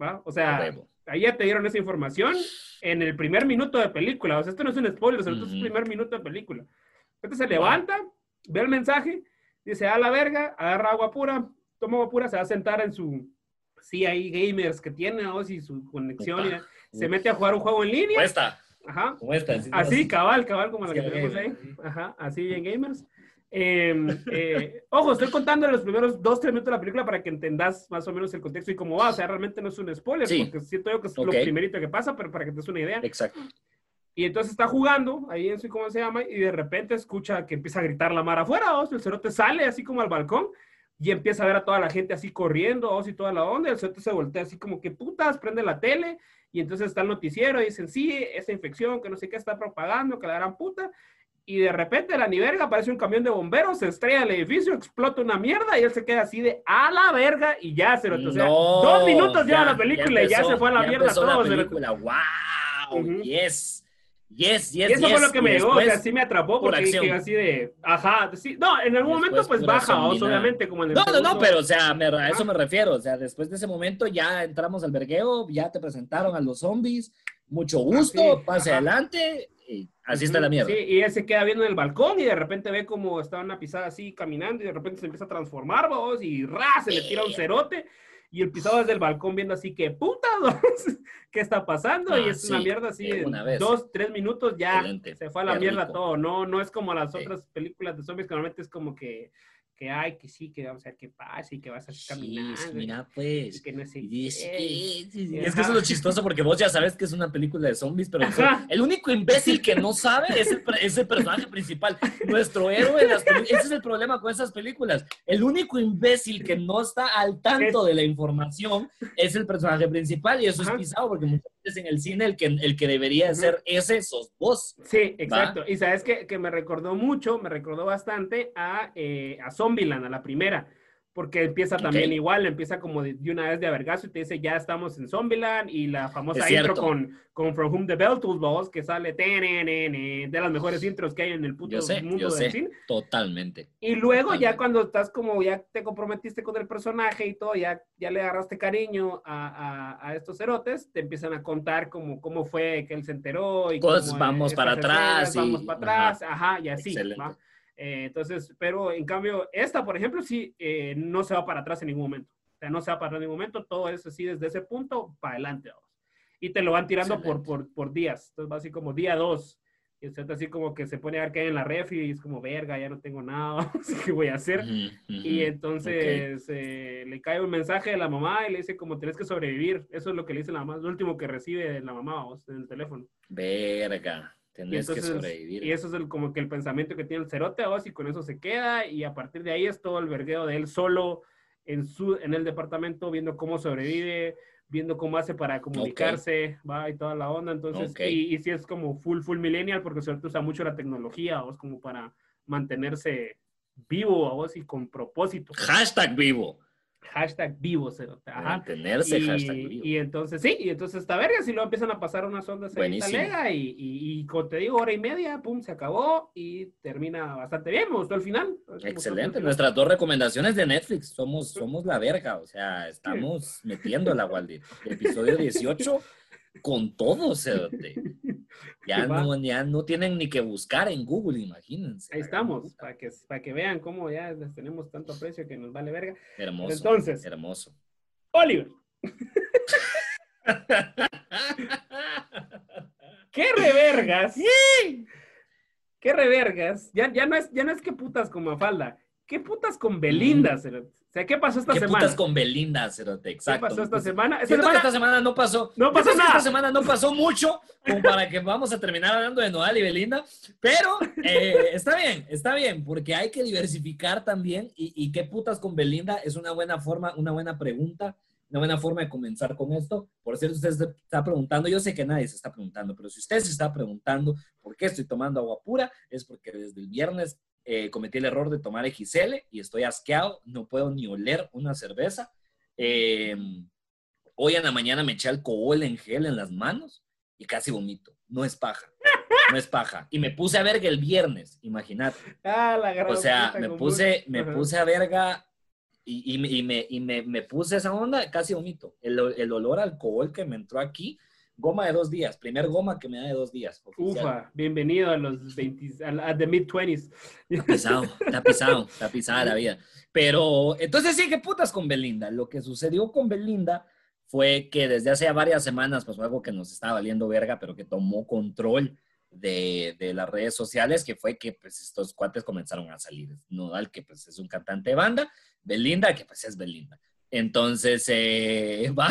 [SPEAKER 1] ¿Va? O sea, ahí ya te dieron esa información en el primer minuto de película. O sea, esto no es un spoiler, esto es el primer minuto de película. Entonces se levanta, ve el mensaje, dice, a la verga, agarra agua pura, toma agua pura, se va a sentar en su CIA gamers que tiene, o si su conexión, y se mete a jugar un juego en línea.
[SPEAKER 2] Como esta,
[SPEAKER 1] Ajá.
[SPEAKER 2] como esta.
[SPEAKER 1] Así, cabal, cabal, como la que tenemos ahí.
[SPEAKER 2] gamers, sí.
[SPEAKER 1] Ajá, así bien gamers. Eh, eh, ojo, estoy contando los primeros dos, tres minutos de la película para que entendas más o menos el contexto y cómo va. O sea, realmente no es un spoiler,
[SPEAKER 2] Sí.
[SPEAKER 1] porque siento yo que es lo primerito que pasa, pero para que te des una idea.
[SPEAKER 2] Exacto.
[SPEAKER 1] Y entonces está jugando ahí en su, ¿cómo se llama? Y de repente escucha que empieza a gritar la mar afuera, o el cerote sale así como al balcón y empieza a ver a toda la gente así corriendo, o y toda la onda, el cerote se voltea así como que putas, prende la tele, y entonces está el noticiero y dicen, sí, esa infección, que no sé qué está propagando, que la gran puta, y de repente la ni verga aparece un camión de bomberos, se estrella el edificio, explota una mierda, y él se queda así de a la verga, y ya, cerote, o sea,
[SPEAKER 2] No,
[SPEAKER 1] dos minutos
[SPEAKER 2] ya-
[SPEAKER 1] la película y ya se fue a la
[SPEAKER 2] ya
[SPEAKER 1] mierda
[SPEAKER 2] la
[SPEAKER 1] todo.
[SPEAKER 2] ¡Wow! Yes. Yes, yes,
[SPEAKER 1] Y eso fue
[SPEAKER 2] yes.
[SPEAKER 1] lo que me llegó, o sea, sí me atrapó porque dije así de, ajá, sí, no, en algún
[SPEAKER 2] Después
[SPEAKER 1] momento pues baja, o obviamente, como en el
[SPEAKER 2] No, no, no, pero o sea, me- a eso me refiero. O sea, después de ese momento ya entramos al vergueo, ya te presentaron a los zombies. Mucho gusto,
[SPEAKER 1] Así,
[SPEAKER 2] pase
[SPEAKER 1] ajá.
[SPEAKER 2] adelante. Y así está la mierda.
[SPEAKER 1] Sí, y él se queda viendo en el balcón y de repente ve como está una pisada así caminando y de repente se empieza a transformar, vos, y ¡ra! se le tira un cerote y el pisado desde el balcón viendo así que puta, ¿qué está pasando? y
[SPEAKER 2] Ah,
[SPEAKER 1] es una mierda así,
[SPEAKER 2] de
[SPEAKER 1] en
[SPEAKER 2] una vez.
[SPEAKER 1] dos, tres minutos ya
[SPEAKER 2] Excelente,
[SPEAKER 1] se fue a la
[SPEAKER 2] qué
[SPEAKER 1] mierda
[SPEAKER 2] rico.
[SPEAKER 1] todo, no, no es como las
[SPEAKER 2] Sí.
[SPEAKER 1] otras películas de zombies que normalmente es como que que hay, que sí, que vamos a ver qué pasa y que vas a caminar.
[SPEAKER 2] sí, mira, pues.
[SPEAKER 1] y que.
[SPEAKER 2] Es que eso es lo chistoso porque vos ya sabes que es una película de zombies, pero
[SPEAKER 1] Ajá.
[SPEAKER 2] el único imbécil que no sabe es el, es personaje principal. Nuestro héroe las películas. Ese es el problema con esas películas. El único imbécil que no está al tanto de la información es el personaje principal y eso
[SPEAKER 1] Ajá.
[SPEAKER 2] es pisado porque muchas en el cine el que, el que debería ser ese sos vos.
[SPEAKER 1] Sí, exacto. Y sabes que, que me recordó mucho, me recordó bastante a, eh, a Zombieland, a la primera, porque empieza también igual, empieza como de, de una vez de avergazo y te dice, ya estamos en Zombieland, y la famosa intro con, con From Whom the Bell Tolls Balls, que sale de las mejores intros que hay en el puto
[SPEAKER 2] Yo sé,
[SPEAKER 1] mundo
[SPEAKER 2] yo
[SPEAKER 1] del
[SPEAKER 2] sé.
[SPEAKER 1] cine.
[SPEAKER 2] Totalmente.
[SPEAKER 1] Y luego ya cuando estás como, ya te comprometiste con el personaje y todo, ya, ya le agarraste cariño a, a, a estos cerotes, te empiezan a contar como, cómo fue que él se enteró y cómo,
[SPEAKER 2] vamos para atrás
[SPEAKER 1] escenas, vamos
[SPEAKER 2] y-
[SPEAKER 1] para atrás, ajá, y así.
[SPEAKER 2] Excelente.
[SPEAKER 1] ¿va? Eh, entonces, pero en cambio, esta, por ejemplo, sí, eh, no se va para atrás en ningún momento. O sea, no se va para atrás en ningún momento, todo es así desde ese punto para adelante. vamos. Y te lo van tirando por, por, por días. Entonces va así como día dos. Y usted así como que se pone a ver qué hay en la refri y es como, verga, ya no tengo nada, que voy a hacer. Y entonces eh, le cae un mensaje de la mamá y le dice como tienes que sobrevivir. Eso es lo que le dice la mamá, es lo último que recibe la mamá vos, en el teléfono.
[SPEAKER 2] Verga.
[SPEAKER 1] Y
[SPEAKER 2] Tenés que sobrevivir.
[SPEAKER 1] y eso es el, como que el pensamiento que tiene el cerote vos y con eso se queda y a partir de ahí es todo el vergueo de él solo en, su, en el departamento viendo cómo sobrevive, viendo cómo hace para comunicarse, va y toda la onda. Entonces, y, y sí es como full, full millennial porque el cerote usa mucho la tecnología vos como para mantenerse vivo a vos y con propósito.
[SPEAKER 2] Hashtag vivo.
[SPEAKER 1] Hashtag vivo, cerote. Ajá.
[SPEAKER 2] Mantenerse, hashtag
[SPEAKER 1] Y,
[SPEAKER 2] vivo.
[SPEAKER 1] y entonces, sí, y entonces está verga, si luego empiezan a pasar unas ondas
[SPEAKER 2] Buenísimo.
[SPEAKER 1] talega y, y, y como te digo, hora y media, pum, se acabó y termina bastante bien, me gustó el final.
[SPEAKER 2] Excelente. Nuestras dos recomendaciones de Netflix. Somos, somos la verga. O sea, estamos metiendo la Waldi. Episodio 18 con todo, cerote. Ya no, ya no tienen ni que buscar en Google, imagínense.
[SPEAKER 1] Ahí estamos, para que, para que vean cómo ya les tenemos tanto aprecio que nos vale verga.
[SPEAKER 2] Hermoso.
[SPEAKER 1] Entonces.
[SPEAKER 2] Hermoso.
[SPEAKER 1] Oliver, ¿qué revergas? ¿Qué revergas? Ya, ya, no es, ya no es que putas con Mafalda, ¿qué putas con Belinda? cerote? Sea, ¿qué pasó esta.
[SPEAKER 2] ¿Qué
[SPEAKER 1] semana?
[SPEAKER 2] putas con Belinda, cerote?
[SPEAKER 1] ¿Qué
[SPEAKER 2] Exacto.
[SPEAKER 1] pasó esta semana? Esta
[SPEAKER 2] Siento que
[SPEAKER 1] semana-
[SPEAKER 2] esta semana no pasó.
[SPEAKER 1] No pasó nada.
[SPEAKER 2] Esta semana no pasó mucho como para que vamos a terminar hablando de Nodal y Belinda, pero eh, está bien, está bien, porque hay que diversificar también y, y qué putas con Belinda es una buena forma, una buena pregunta, una buena forma de comenzar con esto. Por cierto, usted se está preguntando, yo sé que nadie se está preguntando, pero si usted se está preguntando por qué estoy tomando agua pura, es porque desde el viernes eh, cometí el error de tomar XL y estoy asqueado, no puedo ni oler una cerveza. Eh, hoy en la mañana me eché alcohol en gel en las manos y casi vomito. No es paja. No es paja. Y me puse a verga el viernes, imagínate.
[SPEAKER 1] Ah, la gran
[SPEAKER 2] O sea, me puse, me
[SPEAKER 1] Ajá.
[SPEAKER 2] puse a verga y, y me- y me, y me, me puse esa onda, casi vomito. El, el olor a alcohol que me entró aquí, goma de dos días. Primer goma que me da de dos días. oficial.
[SPEAKER 1] Ufa, bienvenido a los 20, a, a the mid-20s.
[SPEAKER 2] Está pisado, está pisado, está pisada la vida. Pero entonces sí, ¿qué putas con Belinda? Lo que sucedió con Belinda fue que desde hace varias semanas pasó algo que nos estaba valiendo verga, pero que tomó control de, de las redes sociales, que fue que pues estos cuates comenzaron a salir. Nodal, que pues es un cantante de banda, Belinda, que pues es Belinda. Entonces, eh, va,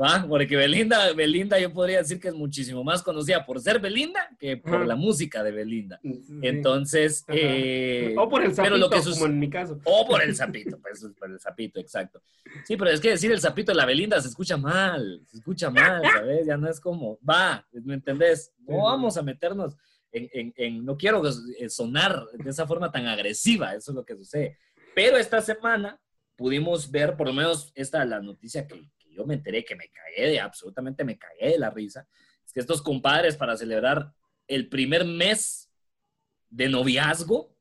[SPEAKER 2] va, porque Belinda, Belinda yo podría decir que es muchísimo más conocida por ser Belinda que por
[SPEAKER 1] Ajá.
[SPEAKER 2] la música de Belinda.
[SPEAKER 1] Sí.
[SPEAKER 2] Entonces, eh,
[SPEAKER 1] o por el
[SPEAKER 2] pero
[SPEAKER 1] sapito,
[SPEAKER 2] lo que
[SPEAKER 1] como
[SPEAKER 2] suce-
[SPEAKER 1] en mi caso.
[SPEAKER 2] o por el sapito, pues por el sapito, exacto. Sí, pero es que decir el sapito de la Belinda se escucha mal, se escucha mal, ¿sabes? Ya no es como, va, ¿me entendés? No vamos a meternos en, en- en- no quiero eh, sonar de esa forma tan agresiva, eso es lo que sucede. Pero esta semana pudimos ver, por lo menos esta la noticia que, que yo me enteré, que me cagué de, absolutamente me cagué de la risa, es que estos compadres para celebrar el primer mes de noviazgo,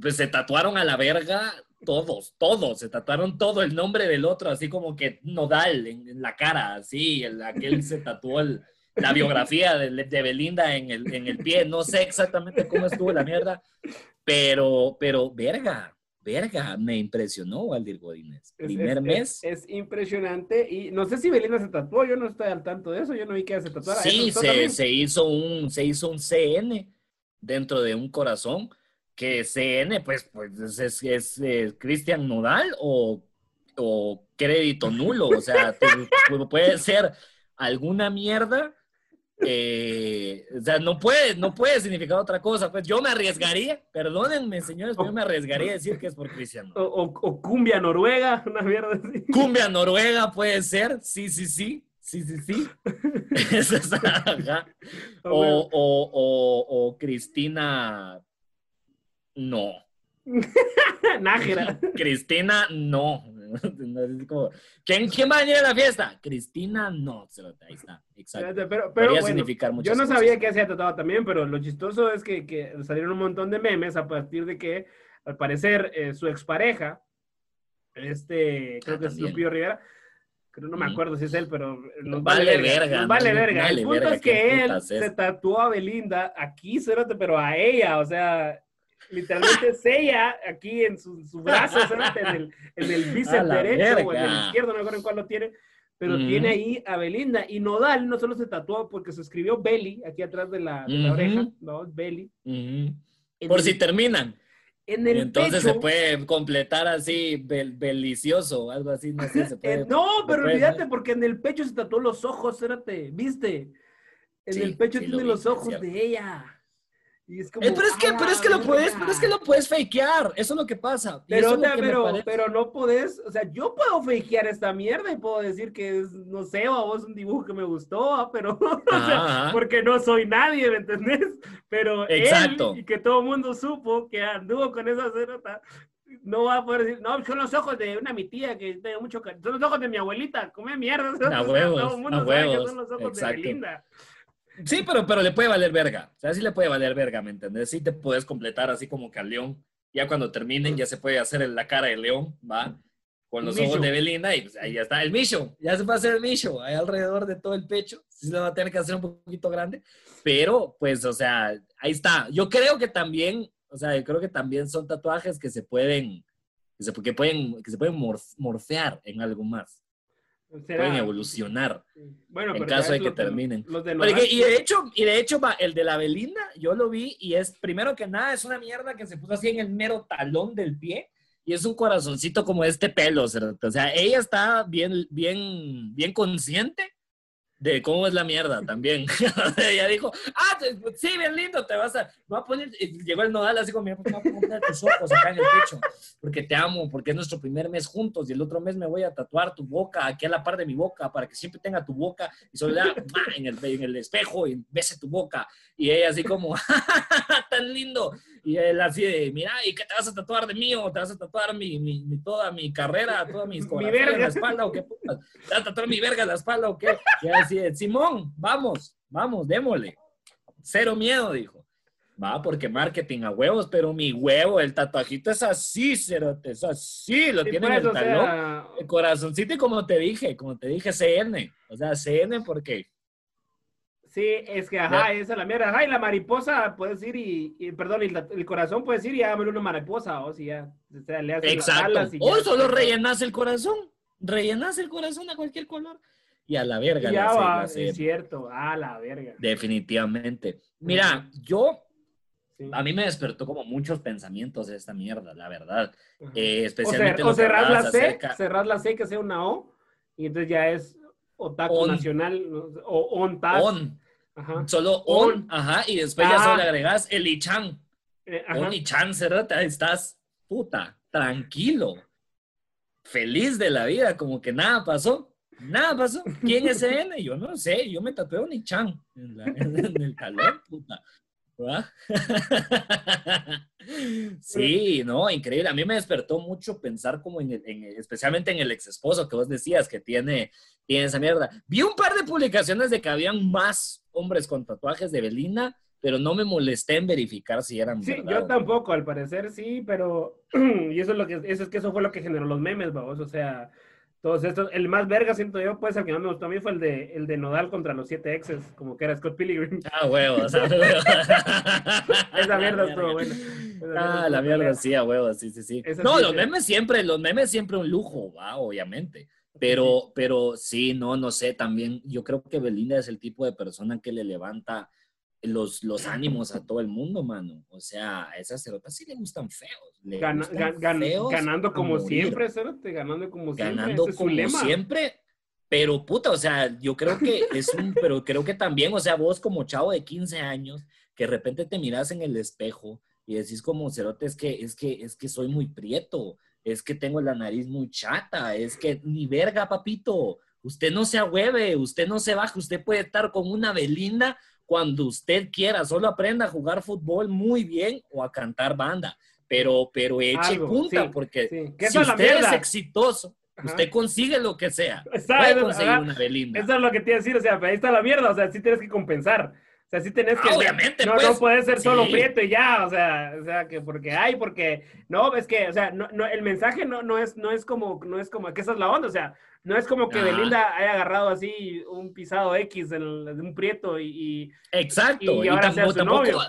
[SPEAKER 2] pues se tatuaron a la verga todos, todos, se tatuaron todo el nombre del otro, así como que nodal en, en la cara, así, el, aquel se tatuó el- la biografía de, de Belinda en el, en el pie, no sé exactamente cómo estuvo la mierda, pero, pero, verga, verga, me impresionó Waldir Godínez.
[SPEAKER 1] Es-
[SPEAKER 2] Primer
[SPEAKER 1] es-
[SPEAKER 2] mes.
[SPEAKER 1] Es, es impresionante. Y no sé si Belinda se tatuó, yo no estoy al tanto de eso, yo no vi que se tatuara.
[SPEAKER 2] Sí, se hizo un, se hizo un CN dentro de un corazón que CN, pues, pues es, es, eh, Cristian Nodal o, o, crédito nulo. O sea, puede ser alguna mierda. Eh, o sea, no puede, no puede significar otra cosa. Pues yo me arriesgaría, perdónenme, señores, pero yo me arriesgaría a decir que es por Cristian.
[SPEAKER 1] O, o, cumbia noruega, una mierda así.
[SPEAKER 2] Cumbia noruega puede ser, sí, sí, sí. Sí, sí, sí. o, o, o, o Cristina no.
[SPEAKER 1] Nájera.
[SPEAKER 2] Cristina, no. ¿quién, ¿quién, va a venir a la fiesta? Cristina, no. Ahí está, exacto.
[SPEAKER 1] Pero, pero significar yo no sabía que hacía tratado también, pero lo chistoso es que, que, salieron un montón de memes a partir de que, al parecer, eh, su expareja, este, creo ah, que es Lupillo Rivera, creo, no me acuerdo si es él, pero nos vale, verga. vale verga. El punto es que él se tatuó a Belinda aquí, pero a ella, o sea literalmente sella aquí en su, su brazo, en el, en el bíceps derecho o en el izquierdo, no me acuerdo en cuál lo tiene, pero tiene ahí a Belinda. Y Nodal no solo se tatuó porque se escribió Belly aquí atrás de la, de la oreja, ¿no? Belly.
[SPEAKER 2] Por si terminan. En el y entonces se puede completar así, bel, belicioso, algo así, no sé, se puede,
[SPEAKER 1] No, pero olvídate, porque en el pecho se tatuó los ojos, espérate, ¿viste? En el pecho tiene los ojos de ella.
[SPEAKER 2] Eh, pero, es que, pero es que lo puedes, pero es que lo puedes fakear, eso es lo que pasa.
[SPEAKER 1] Pero, pero, no puedes, o sea, yo puedo fakear esta mierda y puedo decir que es, no sé, o vos un dibujo que me gustó, pero, porque no soy nadie, ¿me entendés? Pero Exacto. él, y que todo el mundo supo que anduvo con esa cerota, no va a poder decir, no, son los ojos de una mi tía que tengo mucho son los ojos de mi abuelita, come mierda.
[SPEAKER 2] A huevos, todo el mundo sabe que son los ojos de Belinda. Sí, pero, pero le puede valer verga. O sea, sí le puede valer verga, ¿me entiendes? Sí te puedes completar así como que al león. Ya cuando terminen, ya se puede hacer la cara de león, ¿va? Con los ojos de Belinda y pues ahí ya está el micho. Ya se puede hacer el micho, ahí alrededor de todo el pecho. Sí se lo va a tener que hacer un poquito grande. Pero, pues, o sea, ahí está. Yo creo que también, o sea, yo creo que también son tatuajes que se pueden, que se, que pueden, que se pueden morfear en algo más pueden evolucionar bueno, en caso de que terminen. y de hecho, y de hecho el de la Belinda, yo lo vi y es, primero que nada, es una mierda que se puso así en el mero talón del pie y es un corazoncito como este pelo, o sea, ella está bien, bien, bien consciente de cómo es la mierda también. Ella dijo, ah, sí, bien lindo, te vas a, voy a poner, llegó el nodal así como, me voy a poner tus ojos acá en el pecho, porque te amo, porque es nuestro primer mes juntos y el otro mes me voy a tatuar tu boca aquí a la par de mi boca para que siempre tenga tu boca y solo en el, en el espejo y bese tu boca. Y ella así como, tan lindo. Y él así de, mira, ¿y qué te vas a tatuar de mí? ¿O te vas a tatuar mi, mi, toda mi carrera, toda mis mi verga en la espalda o qué? ¿Te vas a tatuar mi verga en la espalda o qué? Y así Simón, vamos, vamos, démosle. Cero miedo, dijo. Va, porque marketing a huevos, pero mi huevo, el tatuajito es así, cerote, es así, lo tiene en el talón. El corazoncito y como te dije, como te dije, CN. O sea, CN porque
[SPEAKER 1] Sí, es que, ajá, esa es la mierda. Ajá, y la mariposa puedes ir y, perdón, el, corazón puedes ir y hágame una mariposa, o si ya, le haces
[SPEAKER 2] Exacto. Las o solo rellenas el corazón, rellenas el corazón a cualquier color y a la verga.
[SPEAKER 1] Ya va, es cierto, a la verga.
[SPEAKER 2] Definitivamente. Mira, yo, a mí me despertó como muchos pensamientos de esta mierda, la verdad. Eh, especialmente
[SPEAKER 1] o, cerrar la C, cerrar la C que sea una O, y entonces ya es Otaku Nacional o.
[SPEAKER 2] On. Ajá. Solo on, ajá, y después ya solo le ah. agregas el Ichan. Eh, on Ichan, Ahí estás, puta, tranquilo, feliz de la vida, como que nada pasó. Nada pasó. ¿Quién es N? Yo no sé, yo me tatué un Ichan en, en el calor, puta. Sí, no, increíble. A mí me despertó mucho pensar como en, especialmente en el ex esposo que vos decías que tiene, tiene esa mierda. Vi un par de publicaciones de que habían más hombres con tatuajes de Belina, pero no me molesté en verificar si eran
[SPEAKER 1] Sí, yo tampoco, al parecer sí, pero y eso es lo que eso es que eso fue lo que generó los memes, vamos, o sea, todos estos, el más verga siento yo, pues el que más me gustó a mí fue el de, el de Nodal contra los siete exes, como que era Scott Pilgrim.
[SPEAKER 2] Ah, huevos,
[SPEAKER 1] Esa mierda estuvo buena.
[SPEAKER 2] ah, la mierda, sí, a huevos, sí, sí, sí. no, los memes siempre, los memes siempre un lujo, va, obviamente. Pero, pero sí, no, no sé, también yo creo que Belinda es el tipo de persona que le levanta los, los ánimos a todo el mundo, mano. O sea, a esas cerotas sí le gustan feos. le
[SPEAKER 1] Gana-
[SPEAKER 2] gustan
[SPEAKER 1] gan- gan-
[SPEAKER 2] feos
[SPEAKER 1] ganando como siempre, Cerote, ganando como
[SPEAKER 2] ganando
[SPEAKER 1] siempre. ese su
[SPEAKER 2] como siempre. Pero puta, o sea, yo creo que es un, pero creo que también, o sea, vos como chavo de 15 años, que de repente te miras en el espejo y decís como cerote, es que, es que, es que soy muy prieto, es que tengo la nariz muy chata, es que ni verga, papito, usted no se ahueve, usted no se baja, usted puede estar con una Belinda cuando usted quiera, solo aprenda a jugar fútbol muy bien o a cantar banda, pero, pero eche
[SPEAKER 1] Algo,
[SPEAKER 2] punta,
[SPEAKER 1] sí,
[SPEAKER 2] porque
[SPEAKER 1] sí.
[SPEAKER 2] Si usted es exitoso,
[SPEAKER 1] Ajá.
[SPEAKER 2] usted consigue lo que sea.
[SPEAKER 1] Está,
[SPEAKER 2] Puede conseguir una Belinda.
[SPEAKER 1] Eso es lo que te iba a decir, o sea, ahí está la mierda, o sea, sí tienes que compensar. O sea, sí tenés que...
[SPEAKER 2] Ah, obviamente,
[SPEAKER 1] No,
[SPEAKER 2] pues.
[SPEAKER 1] no puedes ser solo
[SPEAKER 2] Sí.
[SPEAKER 1] prieto y ya, o sea, o sea, que porque hay, porque... No, es que, o sea, no, no, el mensaje no, no, es, no es como, no es como, que esa es la onda, o sea, no es como que
[SPEAKER 2] Ah.
[SPEAKER 1] Belinda haya agarrado así un pisado X de un prieto y... y
[SPEAKER 2] Exacto.
[SPEAKER 1] Y ahora sea
[SPEAKER 2] tampoco,
[SPEAKER 1] su
[SPEAKER 2] tampoco-
[SPEAKER 1] novio. o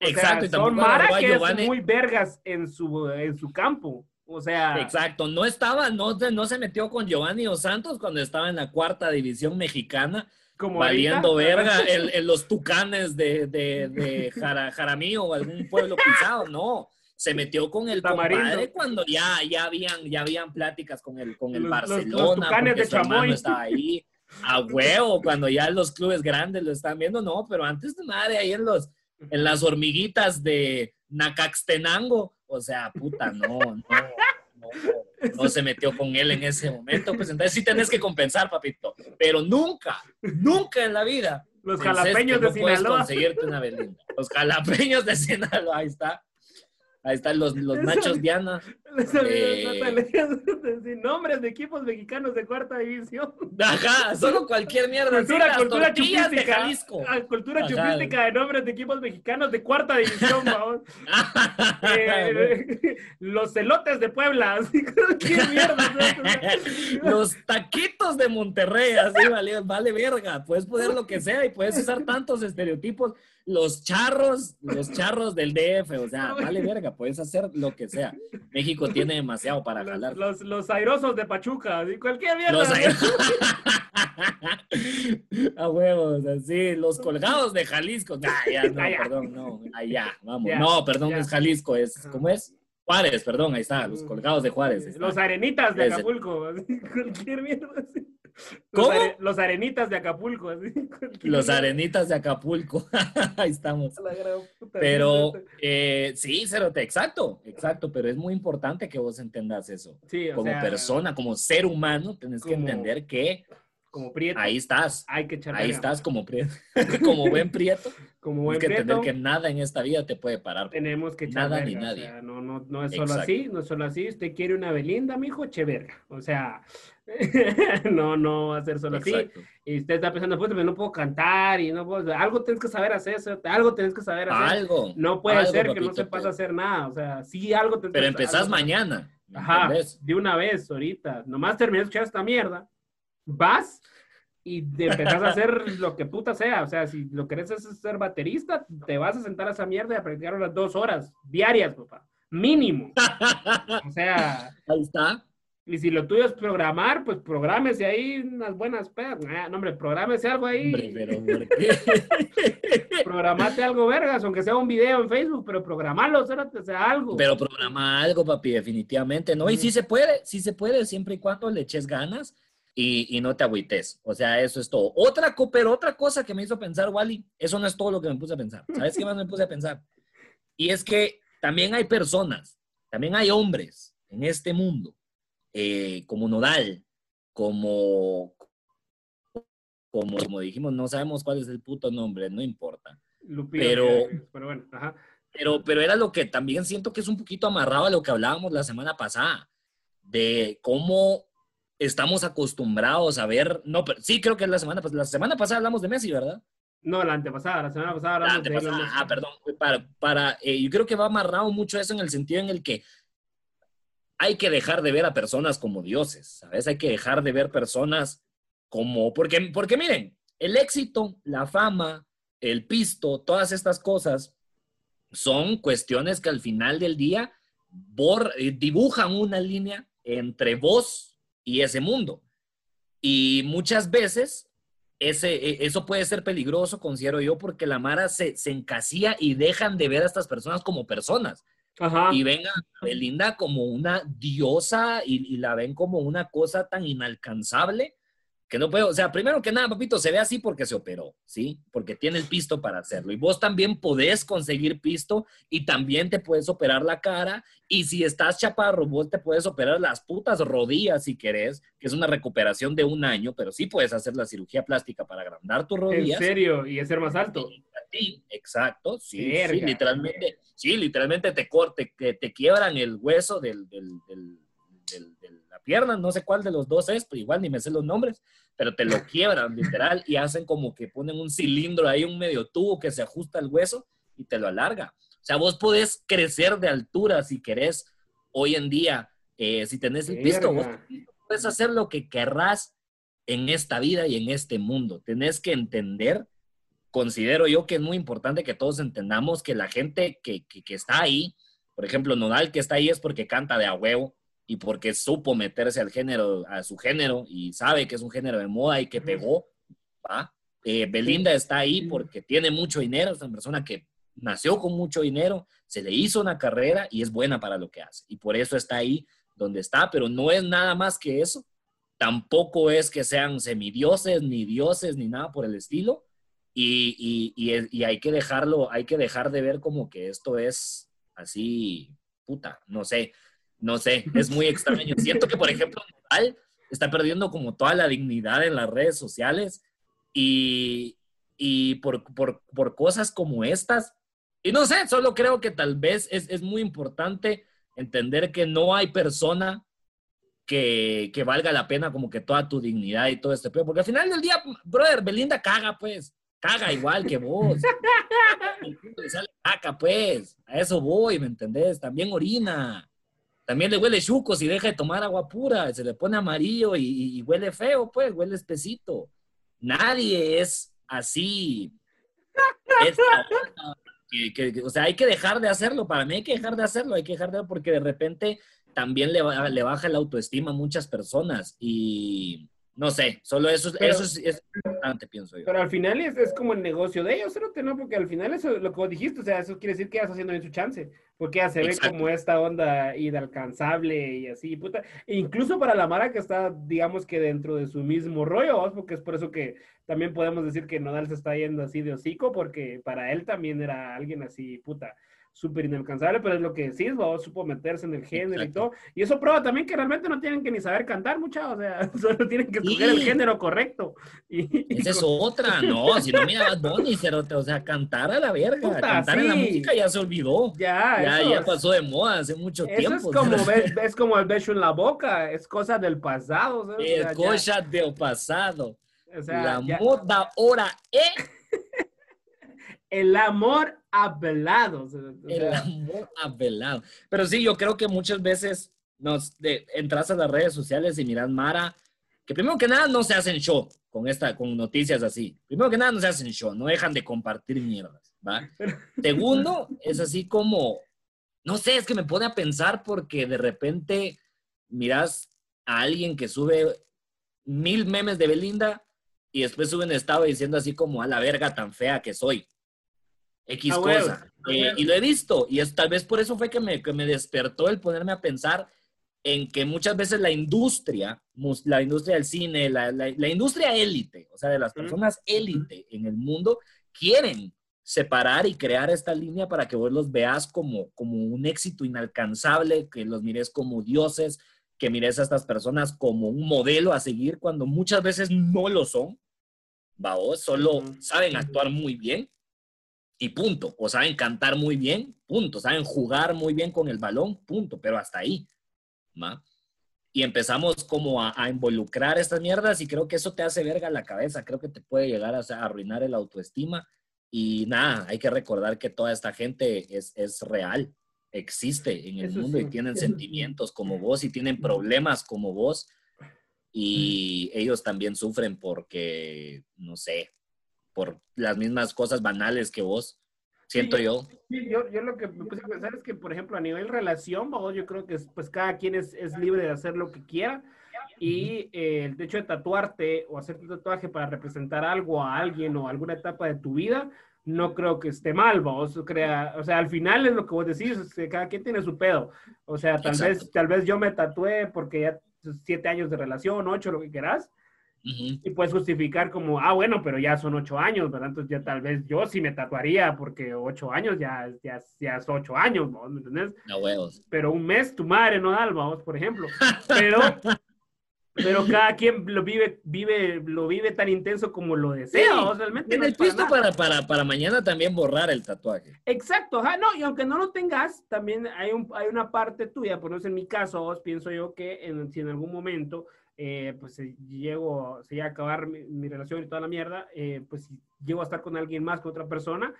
[SPEAKER 2] exacto. y
[SPEAKER 1] sea,
[SPEAKER 2] tampoco
[SPEAKER 1] son Mara que es
[SPEAKER 2] Giovanni-
[SPEAKER 1] muy vergas en su, en su campo, o sea...
[SPEAKER 2] Exacto, no estaba, no, no se metió con Giovanni Dos Santos cuando estaba en la cuarta división mexicana,
[SPEAKER 1] Como
[SPEAKER 2] valiendo
[SPEAKER 1] ahorita.
[SPEAKER 2] verga en, en los tucanes de, de, de Jara- Jaramillo o algún pueblo pisado, no. Se metió con el
[SPEAKER 1] Tamarindo.
[SPEAKER 2] compadre cuando ya, ya, habían, ya habían pláticas con el, con el
[SPEAKER 1] Los- los- los
[SPEAKER 2] Barcelona,
[SPEAKER 1] tucanes de
[SPEAKER 2] su
[SPEAKER 1] Chamoy.
[SPEAKER 2] estaba ahí. A huevo, cuando ya los clubes grandes lo están viendo, no, pero antes de madre, ahí en los, en las hormiguitas de Nacaxtenango, o sea, puta, no, no, no, no se metió con él en ese momento, pues entonces sí tenés que compensar, papito, pero nunca, nunca en la vida.
[SPEAKER 1] Los jalapeños de
[SPEAKER 2] no
[SPEAKER 1] Sinaloa.
[SPEAKER 2] conseguirte una Belinda. Los jalapeños de Sinaloa, ahí está. Ahí están los, los machos Diana.
[SPEAKER 1] Les
[SPEAKER 2] Eh.
[SPEAKER 1] sin nombres de equipos mexicanos de cuarta división.
[SPEAKER 2] Ajá, solo cualquier mierda.
[SPEAKER 1] Cultura,
[SPEAKER 2] las
[SPEAKER 1] cultura
[SPEAKER 2] tortillas de
[SPEAKER 1] chupística.
[SPEAKER 2] Jalisco.
[SPEAKER 1] Ah, cultura
[SPEAKER 2] Ajá.
[SPEAKER 1] chupística de nombres de equipos mexicanos de cuarta división, vamos. Eh, los celotes de Puebla.
[SPEAKER 2] Los taquitos de Monterrey, así vale, vale verga. Puedes poner lo que sea y puedes usar tantos estereotipos. Los charros, los charros del DF, o sea, vale verga, puedes hacer lo que sea. México tiene demasiado para jalar.
[SPEAKER 1] los, los airosos de Pachuca. Cualquier mierda.
[SPEAKER 2] Los
[SPEAKER 1] ¿no?
[SPEAKER 2] a huevos, así, los colgados de Jalisco. Ah, ya, no,
[SPEAKER 1] Ah, ya.
[SPEAKER 2] perdón, no, allá, vamos.
[SPEAKER 1] Ya,
[SPEAKER 2] no, perdón,
[SPEAKER 1] ya.
[SPEAKER 2] no es Jalisco, es. ¿cómo es? Juárez, perdón, ahí está, los colgados de Juárez.
[SPEAKER 1] Los arenitas de. Acapulco. Cualquier mierda. así.
[SPEAKER 2] ¿Cómo?
[SPEAKER 1] Los, are- los arenitas de Acapulco. Cualquier
[SPEAKER 2] Los arenitas de Acapulco. ahí estamos.
[SPEAKER 1] La gran puta,
[SPEAKER 2] Pero
[SPEAKER 1] sí,
[SPEAKER 2] eh, sí, Cerote, exacto, exacto, pero es muy importante que vos entendas eso.
[SPEAKER 1] Sí, o
[SPEAKER 2] Como
[SPEAKER 1] sea,
[SPEAKER 2] persona, como ser humano, tenés que entender que
[SPEAKER 1] Como prieto.
[SPEAKER 2] ahí estás,
[SPEAKER 1] Hay que echar
[SPEAKER 2] ahí estás como prieto, como buen prieto.
[SPEAKER 1] Como
[SPEAKER 2] Tienes que entender que nada en esta vida te puede parar.
[SPEAKER 1] tenemos que echar
[SPEAKER 2] Nada ni
[SPEAKER 1] o
[SPEAKER 2] nadie.
[SPEAKER 1] sea, no, no, no es solo
[SPEAKER 2] Exacto.
[SPEAKER 1] así, no es solo así. Usted quiere una Belinda, mijo, eche verga. O sea, no, no va a ser solo así.
[SPEAKER 2] Exacto.
[SPEAKER 1] Y usted está pensando, pues, no puedo cantar y no puedo, algo tienes que saber hacer, algo tienes que saber hacer.
[SPEAKER 2] Algo.
[SPEAKER 1] no puede
[SPEAKER 2] algo,
[SPEAKER 1] ser que no
[SPEAKER 2] papito,
[SPEAKER 1] sepas
[SPEAKER 2] pero-
[SPEAKER 1] hacer nada. O sea, sí, algo tienes
[SPEAKER 2] Pero
[SPEAKER 1] que
[SPEAKER 2] empezás
[SPEAKER 1] algo-
[SPEAKER 2] mañana. ¿me
[SPEAKER 1] Ajá,
[SPEAKER 2] entendés?
[SPEAKER 1] de una vez, ahorita. Nomás terminas de escuchar esta mierda, vas y te empezás a hacer lo que puta sea. O sea, si lo querés es ser baterista, te vas a sentar a esa mierda y a practicar unas dos horas diarias, papá. Mínimo. O sea,
[SPEAKER 2] Ahí está.
[SPEAKER 1] Y si lo tuyo es programar, pues prográmese ahí unas buenas pedas. Ah, no, hombre, prográmese algo ahí.
[SPEAKER 2] Hombre, pero.
[SPEAKER 1] Programate algo, vergas, aunque sea un video en Facebook, pero programalo, o sea algo.
[SPEAKER 2] Pero programa algo, papi, definitivamente, ¿no? Y sí se puede, sí se puede, siempre y cuando le eches ganas y, y no te agüites. O sea, eso es todo. Otra, pero otra cosa que me hizo pensar, Wally, eso no es todo lo que me puse a pensar. ¿Sabes qué más me puse a pensar? Y es que también hay personas, también hay hombres en este mundo, eh, como Nodal, como, como, como dijimos, no sabemos cuál es el puto nombre, no importa.
[SPEAKER 1] Lupillo,
[SPEAKER 2] pero-
[SPEAKER 1] pero bueno, ajá.
[SPEAKER 2] Pero, pero era lo que también siento que es un poquito amarrado a lo que hablábamos la semana pasada, de cómo estamos acostumbrados a ver, no, pero sí creo que es la semana pasada, la semana pasada hablamos de Messi, ¿verdad?
[SPEAKER 1] No, la antepasada, la semana pasada
[SPEAKER 2] La
[SPEAKER 1] hablamos de
[SPEAKER 2] antepasada, ah, perdón, para, para, eh, yo creo que va amarrado mucho eso en el sentido en el que hay que dejar de ver a personas como dioses, ¿sabes? Hay que dejar de ver personas como, porque, porque miren, el éxito, la fama, el pisto, todas estas cosas son cuestiones que al final del día bor- dibujan una línea entre vos y ese mundo. Y muchas veces ese, e, eso puede ser peligroso, considero yo, porque la Mara se, se encasilla y dejan de ver a estas personas como personas. Y ven a Belinda como una diosa y, y, la ven como una cosa tan inalcanzable que no puedo, o sea, primero que nada, papito, se ve así porque se operó, ¿sí? Porque tiene el pisto para hacerlo. Y vos también podés conseguir pisto y también te puedes operar la cara. Y si estás chaparro, vos te puedes operar las putas rodillas si querés, que es una recuperación de un año, pero sí puedes hacer la cirugía plástica para agrandar tus rodillas.
[SPEAKER 1] ¿En serio? ¿Y hacer más alto?
[SPEAKER 2] Sí, exacto, sí, sí, literalmente, sí, literalmente te corte, te, te quiebran el hueso del, del, del, del piernas, no sé cuál de los dos es, pero igual ni me sé los nombres, pero te lo quiebran literal y hacen como que ponen un cilindro ahí, un medio tubo que se ajusta al hueso y te lo alarga. O sea, vos podés crecer de altura si querés hoy en día, eh, si tenés el pisto, vos puedes hacer lo que querrás en esta vida y en este mundo. Tenés que entender, considero yo que es muy importante que todos entendamos que la gente que, que, que está ahí, por ejemplo, Nodal que está ahí es porque canta de a huevo, y porque supo meterse al género, a su género y sabe que es un género de moda y que pegó, ¿va? Eh, Belinda está ahí porque tiene mucho dinero, es una persona que nació con mucho dinero, se le hizo una carrera y es buena para lo que hace. Y por eso está ahí donde está, pero no es nada más que eso. Tampoco es que sean semidioses, ni dioses, ni nada por el estilo. Y, y, y, y hay que dejarlo, hay que dejar de ver como que esto es así, puta, no sé no sé, es muy extraño. Siento que, por ejemplo, está perdiendo como toda la dignidad en las redes sociales y, y por, por, por, cosas como estas. Y no sé, solo creo que tal vez es, es muy importante entender que no hay persona que, que, valga la pena como que toda tu dignidad y todo este pero porque al final del día, brother, Belinda caga, pues, caga igual que vos. Le sale caca, pues, a eso voy, ¿me entendés? También orina. También le huele chuco si deja de tomar agua pura, se le pone amarillo y, huele feo, pues, huele espesito. Nadie es así. o sea, hay que dejar de hacerlo. Para mí hay que dejar de hacerlo, hay que dejar de porque de repente también le, le baja la autoestima a muchas personas y no sé, solo eso, eso es, importante, pienso yo.
[SPEAKER 1] Pero al final es, es como el negocio de ellos, ¿no? Porque al final eso lo que dijiste, o sea, eso quiere decir que estás haciendo bien su chance, porque ya se ve como esta onda inalcanzable y así, puta. E incluso para la Mara que está, digamos que dentro de su mismo rollo, porque es por eso que también podemos decir que Nodal se está yendo así de hocico, porque para él también era alguien así, puta súper inalcanzable, pero es lo que decís, vos supo meterse en el género y todo. Y eso prueba también que realmente no tienen que ni saber cantar, muchachos, o sea, solo tienen que escoger el género correcto.
[SPEAKER 2] Y, Esa es otra, no, si no mira Bonnie, o sea, cantar a la verga, cantar en la música ya se olvidó. Ya, ya, ya pasó de moda hace mucho tiempo.
[SPEAKER 1] Es como, ves, como el beso en la boca, es cosa del pasado.
[SPEAKER 2] Es cosa del pasado. la moda ahora es...
[SPEAKER 1] el amor apelado.
[SPEAKER 2] El amor apelado. Pero sí, yo creo que muchas veces nos entras a las redes sociales y miras Mara, que primero que nada no se hacen show con, esta, con noticias así. Primero que nada no se hacen show, no dejan de compartir mierdas, ¿va? Segundo, es así como, no sé, es que me pone a pensar porque de repente miras a alguien que sube mil memes de Belinda y después sube un estado diciendo así como a la verga tan fea que soy. X cosa. Eh, y lo he visto, y es, tal vez por eso fue que me, que me despertó el ponerme a pensar en que muchas veces la industria, la industria del cine, la, la, industria élite, o sea, de las personas élite en el mundo, quieren separar y crear esta línea para que vos los veas como, como un éxito inalcanzable, que los mires como dioses, que mires a estas personas como un modelo a seguir cuando muchas veces no lo son, ¿va? solo saben actuar muy bien y punto. O saben cantar muy bien, punto. Saben jugar muy bien con el balón, punto. Pero hasta ahí. Y empezamos como a, involucrar estas mierdas y creo que eso te hace verga la cabeza. Creo que te puede llegar a, arruinar el autoestima. Y nada, hay que recordar que toda esta gente es, es real, existe en el mundo y tienen sentimientos como vos y tienen problemas como vos. Y ellos también sufren porque, no sé, por las mismas cosas banales que vos, siento yo.
[SPEAKER 1] yo. yo. lo que me puse a pensar es que, por ejemplo, a nivel relación, yo creo que pues cada quien es, es libre de hacer lo que quiera, y eh, el hecho de tatuarte o hacerte un tatuaje para representar algo a alguien o alguna etapa de tu vida, no creo que esté mal, vos crea, o sea, al final es lo que vos decís, cada quien tiene su pedo, o sea, tal vez, tal vez yo me tatué porque ya siete años de relación, ocho, lo que quieras, y puedes justificar como, ah, bueno, pero ya son ocho años, ¿verdad? Entonces ya tal vez yo sí me tatuaría porque ocho años ya, ya, ya es ocho años, ¿me entendés?
[SPEAKER 2] No huevos.
[SPEAKER 1] Pero un mes tu madre no da, vos, por ejemplo. Pero, pero cada quien lo vive, vive, lo vive tan intenso como lo desea, realmente.
[SPEAKER 2] En el pisto para, para, para, mañana también borrar el tatuaje.
[SPEAKER 1] Exacto, ajá, no, y aunque no lo tengas, también hay, un, hay una parte tuya, por ejemplo, en mi caso, pienso yo que en, si en algún momento eh, pues llego, se llega a acabar mi, relación y toda la mierda, eh, pues si llego a estar con alguien más que otra persona,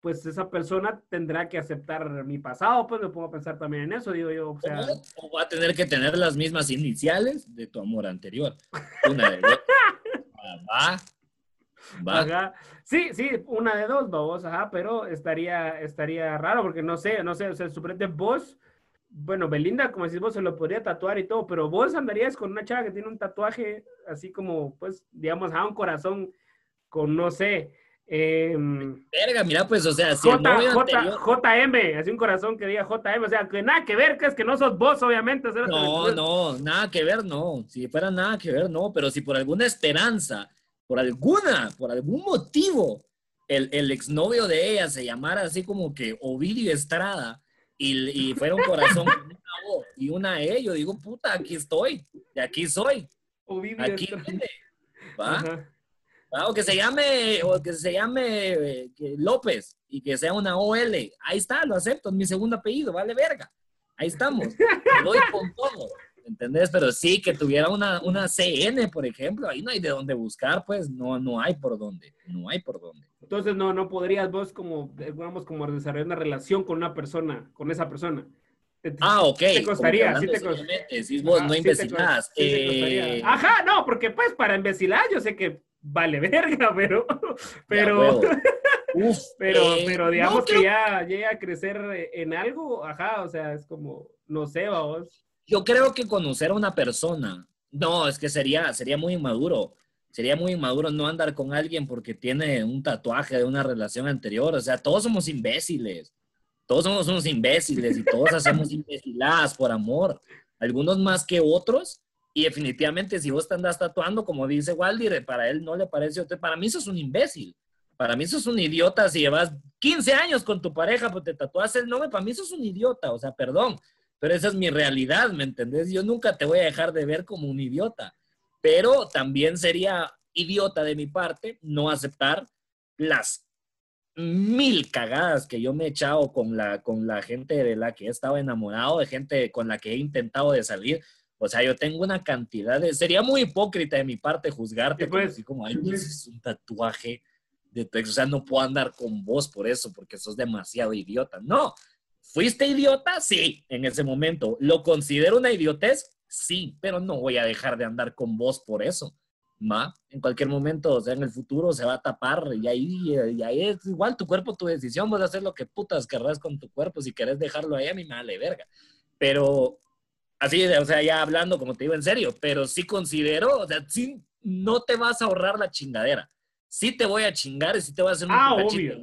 [SPEAKER 1] pues esa persona tendrá que aceptar mi pasado, pues me pongo a pensar también en eso, digo yo, o sea...
[SPEAKER 2] O, va a tener que tener las mismas iniciales de tu amor anterior. Una de dos. Va.
[SPEAKER 1] Va. Sí, sí, una de dos, vamos, ajá, pero estaría, estaría raro porque no sé, no sé, o sea, suprete vos bueno, Belinda, como decís vos, se lo podría tatuar y todo, pero vos andarías con una chava que tiene un tatuaje así como, pues, digamos, a un corazón con, no sé, eh,
[SPEAKER 2] Verga, mira, pues, o sea,
[SPEAKER 1] si J, J, JM, así un corazón que diga JM, o sea, que nada que ver, que es que no sos vos, obviamente.
[SPEAKER 2] no, no, nada que ver, no. Si fuera nada que ver, no, pero si por alguna esperanza, por alguna, por algún motivo, el, el exnovio de ella se llamara así como que Ovidio Estrada, y, y fuera un corazón con una O y una E, yo digo, puta, aquí estoy, y aquí soy. Aquí viene, ¿va? O que se llame, o que se llame eh, López y que sea una OL. Ahí está, lo acepto, es mi segundo apellido, vale verga. Ahí estamos. doy con todo. ¿Entendés? Pero sí, que tuviera una, una CN, por ejemplo, ahí no hay de dónde buscar, pues no, no hay por dónde, no hay por dónde.
[SPEAKER 1] Entonces, no, no podrías vos como, digamos, como desarrollar una relación con una persona, con esa persona.
[SPEAKER 2] ah, ok.
[SPEAKER 1] Te costaría, sí te costaría.
[SPEAKER 2] Si vos no imbecilás.
[SPEAKER 1] Eh... Ajá, no, porque pues para imbecilar yo sé que vale verga, pero, pero, Uf, pero, eh, pero digamos que ya llega a crecer en algo, ajá, o sea, es como, no sé, vos.
[SPEAKER 2] Yo creo que conocer a una persona, no, es que sería, sería muy inmaduro sería muy inmaduro no andar con alguien porque tiene un tatuaje de una relación anterior. O sea, todos somos imbéciles. Todos somos unos imbéciles y todos hacemos imbeciladas por amor. Algunos más que otros. Y definitivamente, si vos te andas tatuando, como dice Waldir, para él no le parece. Para mí, eso es un imbécil. Para mí, eso es un idiota. Si llevas 15 años con tu pareja, pues te tatuas el nombre. Para mí, eso es un idiota. O sea, perdón. Pero esa es mi realidad, ¿me entendés? Yo nunca te voy a dejar de ver como un idiota pero también sería idiota de mi parte no aceptar las mil cagadas que yo me he echado con la, con la gente de la que he estado enamorado, de gente con la que he intentado de salir. O sea, yo tengo una cantidad de... Sería muy hipócrita de mi parte juzgarte, pues, así como, ay, pues, es un tatuaje de tu ex. O sea, no puedo andar con vos por eso, porque sos demasiado idiota. No, ¿fuiste idiota? Sí, en ese momento. ¿Lo considero una idiotez? Sí, pero no voy a dejar de andar con vos por eso. ¿ma? En cualquier momento, o sea, en el futuro se va a tapar y ahí, y ahí es igual tu cuerpo, tu decisión, vas a hacer lo que putas querrás con tu cuerpo, si querés dejarlo ahí, a mí me vale verga. Pero así, o sea, ya hablando, como te digo, en serio, pero sí considero, o sea, sí, no te vas a ahorrar la chingadera. Sí te voy a chingar y sí te voy a hacer un
[SPEAKER 1] ah, obvio.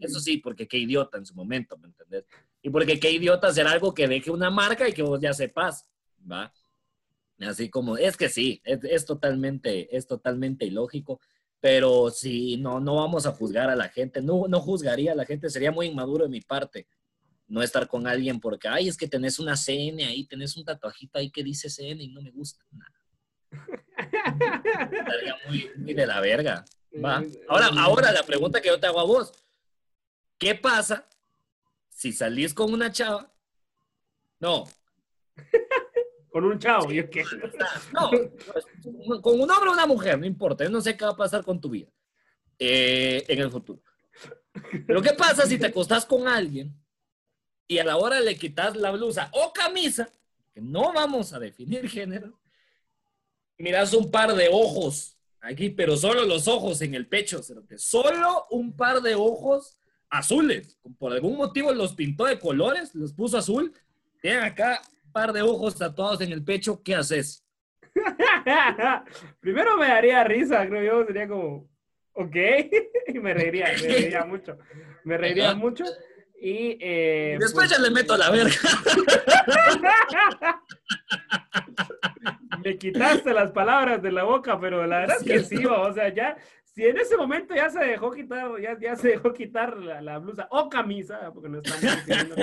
[SPEAKER 2] Eso sí, porque qué idiota en su momento, ¿me entendés? Y porque qué idiota hacer algo que deje una marca y que vos ya sepas, ¿va? Así como, es que sí, es, totalmente, es totalmente ilógico, pero si no, no vamos a juzgar a la gente, no, no juzgaría a la gente, sería muy inmaduro de mi parte no estar con alguien porque, ay, es que tenés una CN ahí, tenés un tatuajito ahí que dice CN y no me gusta. Estaría muy, de la verga. Ahora, ahora la pregunta que yo te hago a vos, ¿qué pasa si salís con una chava? No,
[SPEAKER 1] con un chavo, yo qué.
[SPEAKER 2] No, pues, con un hombre o una mujer, no importa. Yo no sé qué va a pasar con tu vida eh, en el futuro. Pero ¿qué pasa si te acostás con alguien y a la hora le quitas la blusa o camisa, que no vamos a definir género, miras un par de ojos aquí, pero solo los ojos en el pecho, solo un par de ojos azules. Por algún motivo los pintó de colores, los puso azul. Tienen acá par de ojos tatuados en el pecho, ¿qué haces?
[SPEAKER 1] Primero me daría risa, creo yo, sería como, ok, y me reiría, me reiría mucho. Me reiría mucho. Y, eh,
[SPEAKER 2] después pues ya le meto la verga.
[SPEAKER 1] Me quitaste las palabras de la boca, pero la verdad es que sí, o sea, ya, si en ese momento ya se dejó quitar, ya, ya se dejó quitar la, blusa o camisa, porque no estamos diciendo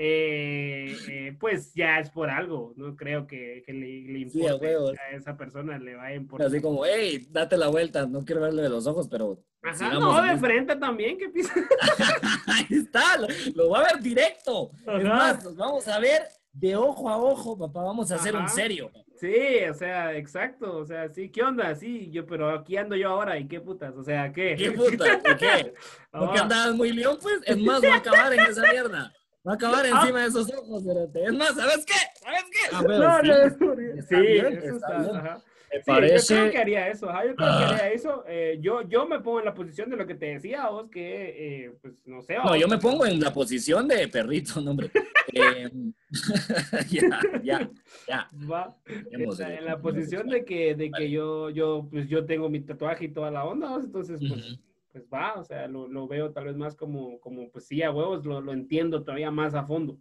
[SPEAKER 1] eh, eh, pues ya es por algo, no creo que, que le, le importe a, esa persona, le va a importar.
[SPEAKER 2] Así como, hey, date la vuelta, no quiero verle de los ojos, pero...
[SPEAKER 1] Ajá, no, de frente también, ¿qué pisa?
[SPEAKER 2] Ahí está, lo, lo, va a ver directo. Es más, nos vamos a ver de ojo a ojo, papá, vamos a hacer un serio.
[SPEAKER 1] Sí, o sea, exacto, o sea, sí, ¿qué onda? Sí, yo, pero aquí ando yo ahora, ¿y qué putas? O sea, ¿qué?
[SPEAKER 2] ¿Qué putas? ¿Qué? ¿Porque andabas muy león, pues? Es más, va a acabar en esa mierda. Va a acabar ah. encima de esos ojos, Es más, ¿sabes qué? ¿Sabes qué? A ver, no,
[SPEAKER 1] no, sí, eso está, me parece... yo creo que haría eso, yo creo que haría ah. eso. Eh, yo, yo me pongo en la posición de lo que te decía vos, que, eh, pues, no sé.
[SPEAKER 2] No, yo me pongo en la posición de perrito, no, hombre. eh, ya, ya, ya.
[SPEAKER 1] Va. En, la posición de que, de que yo, yo, pues, yo tengo mi tatuaje y toda la onda, entonces, pues, pues va, o sea, lo, lo, veo tal vez más como, como pues sí, a huevos, lo, lo entiendo todavía más a fondo.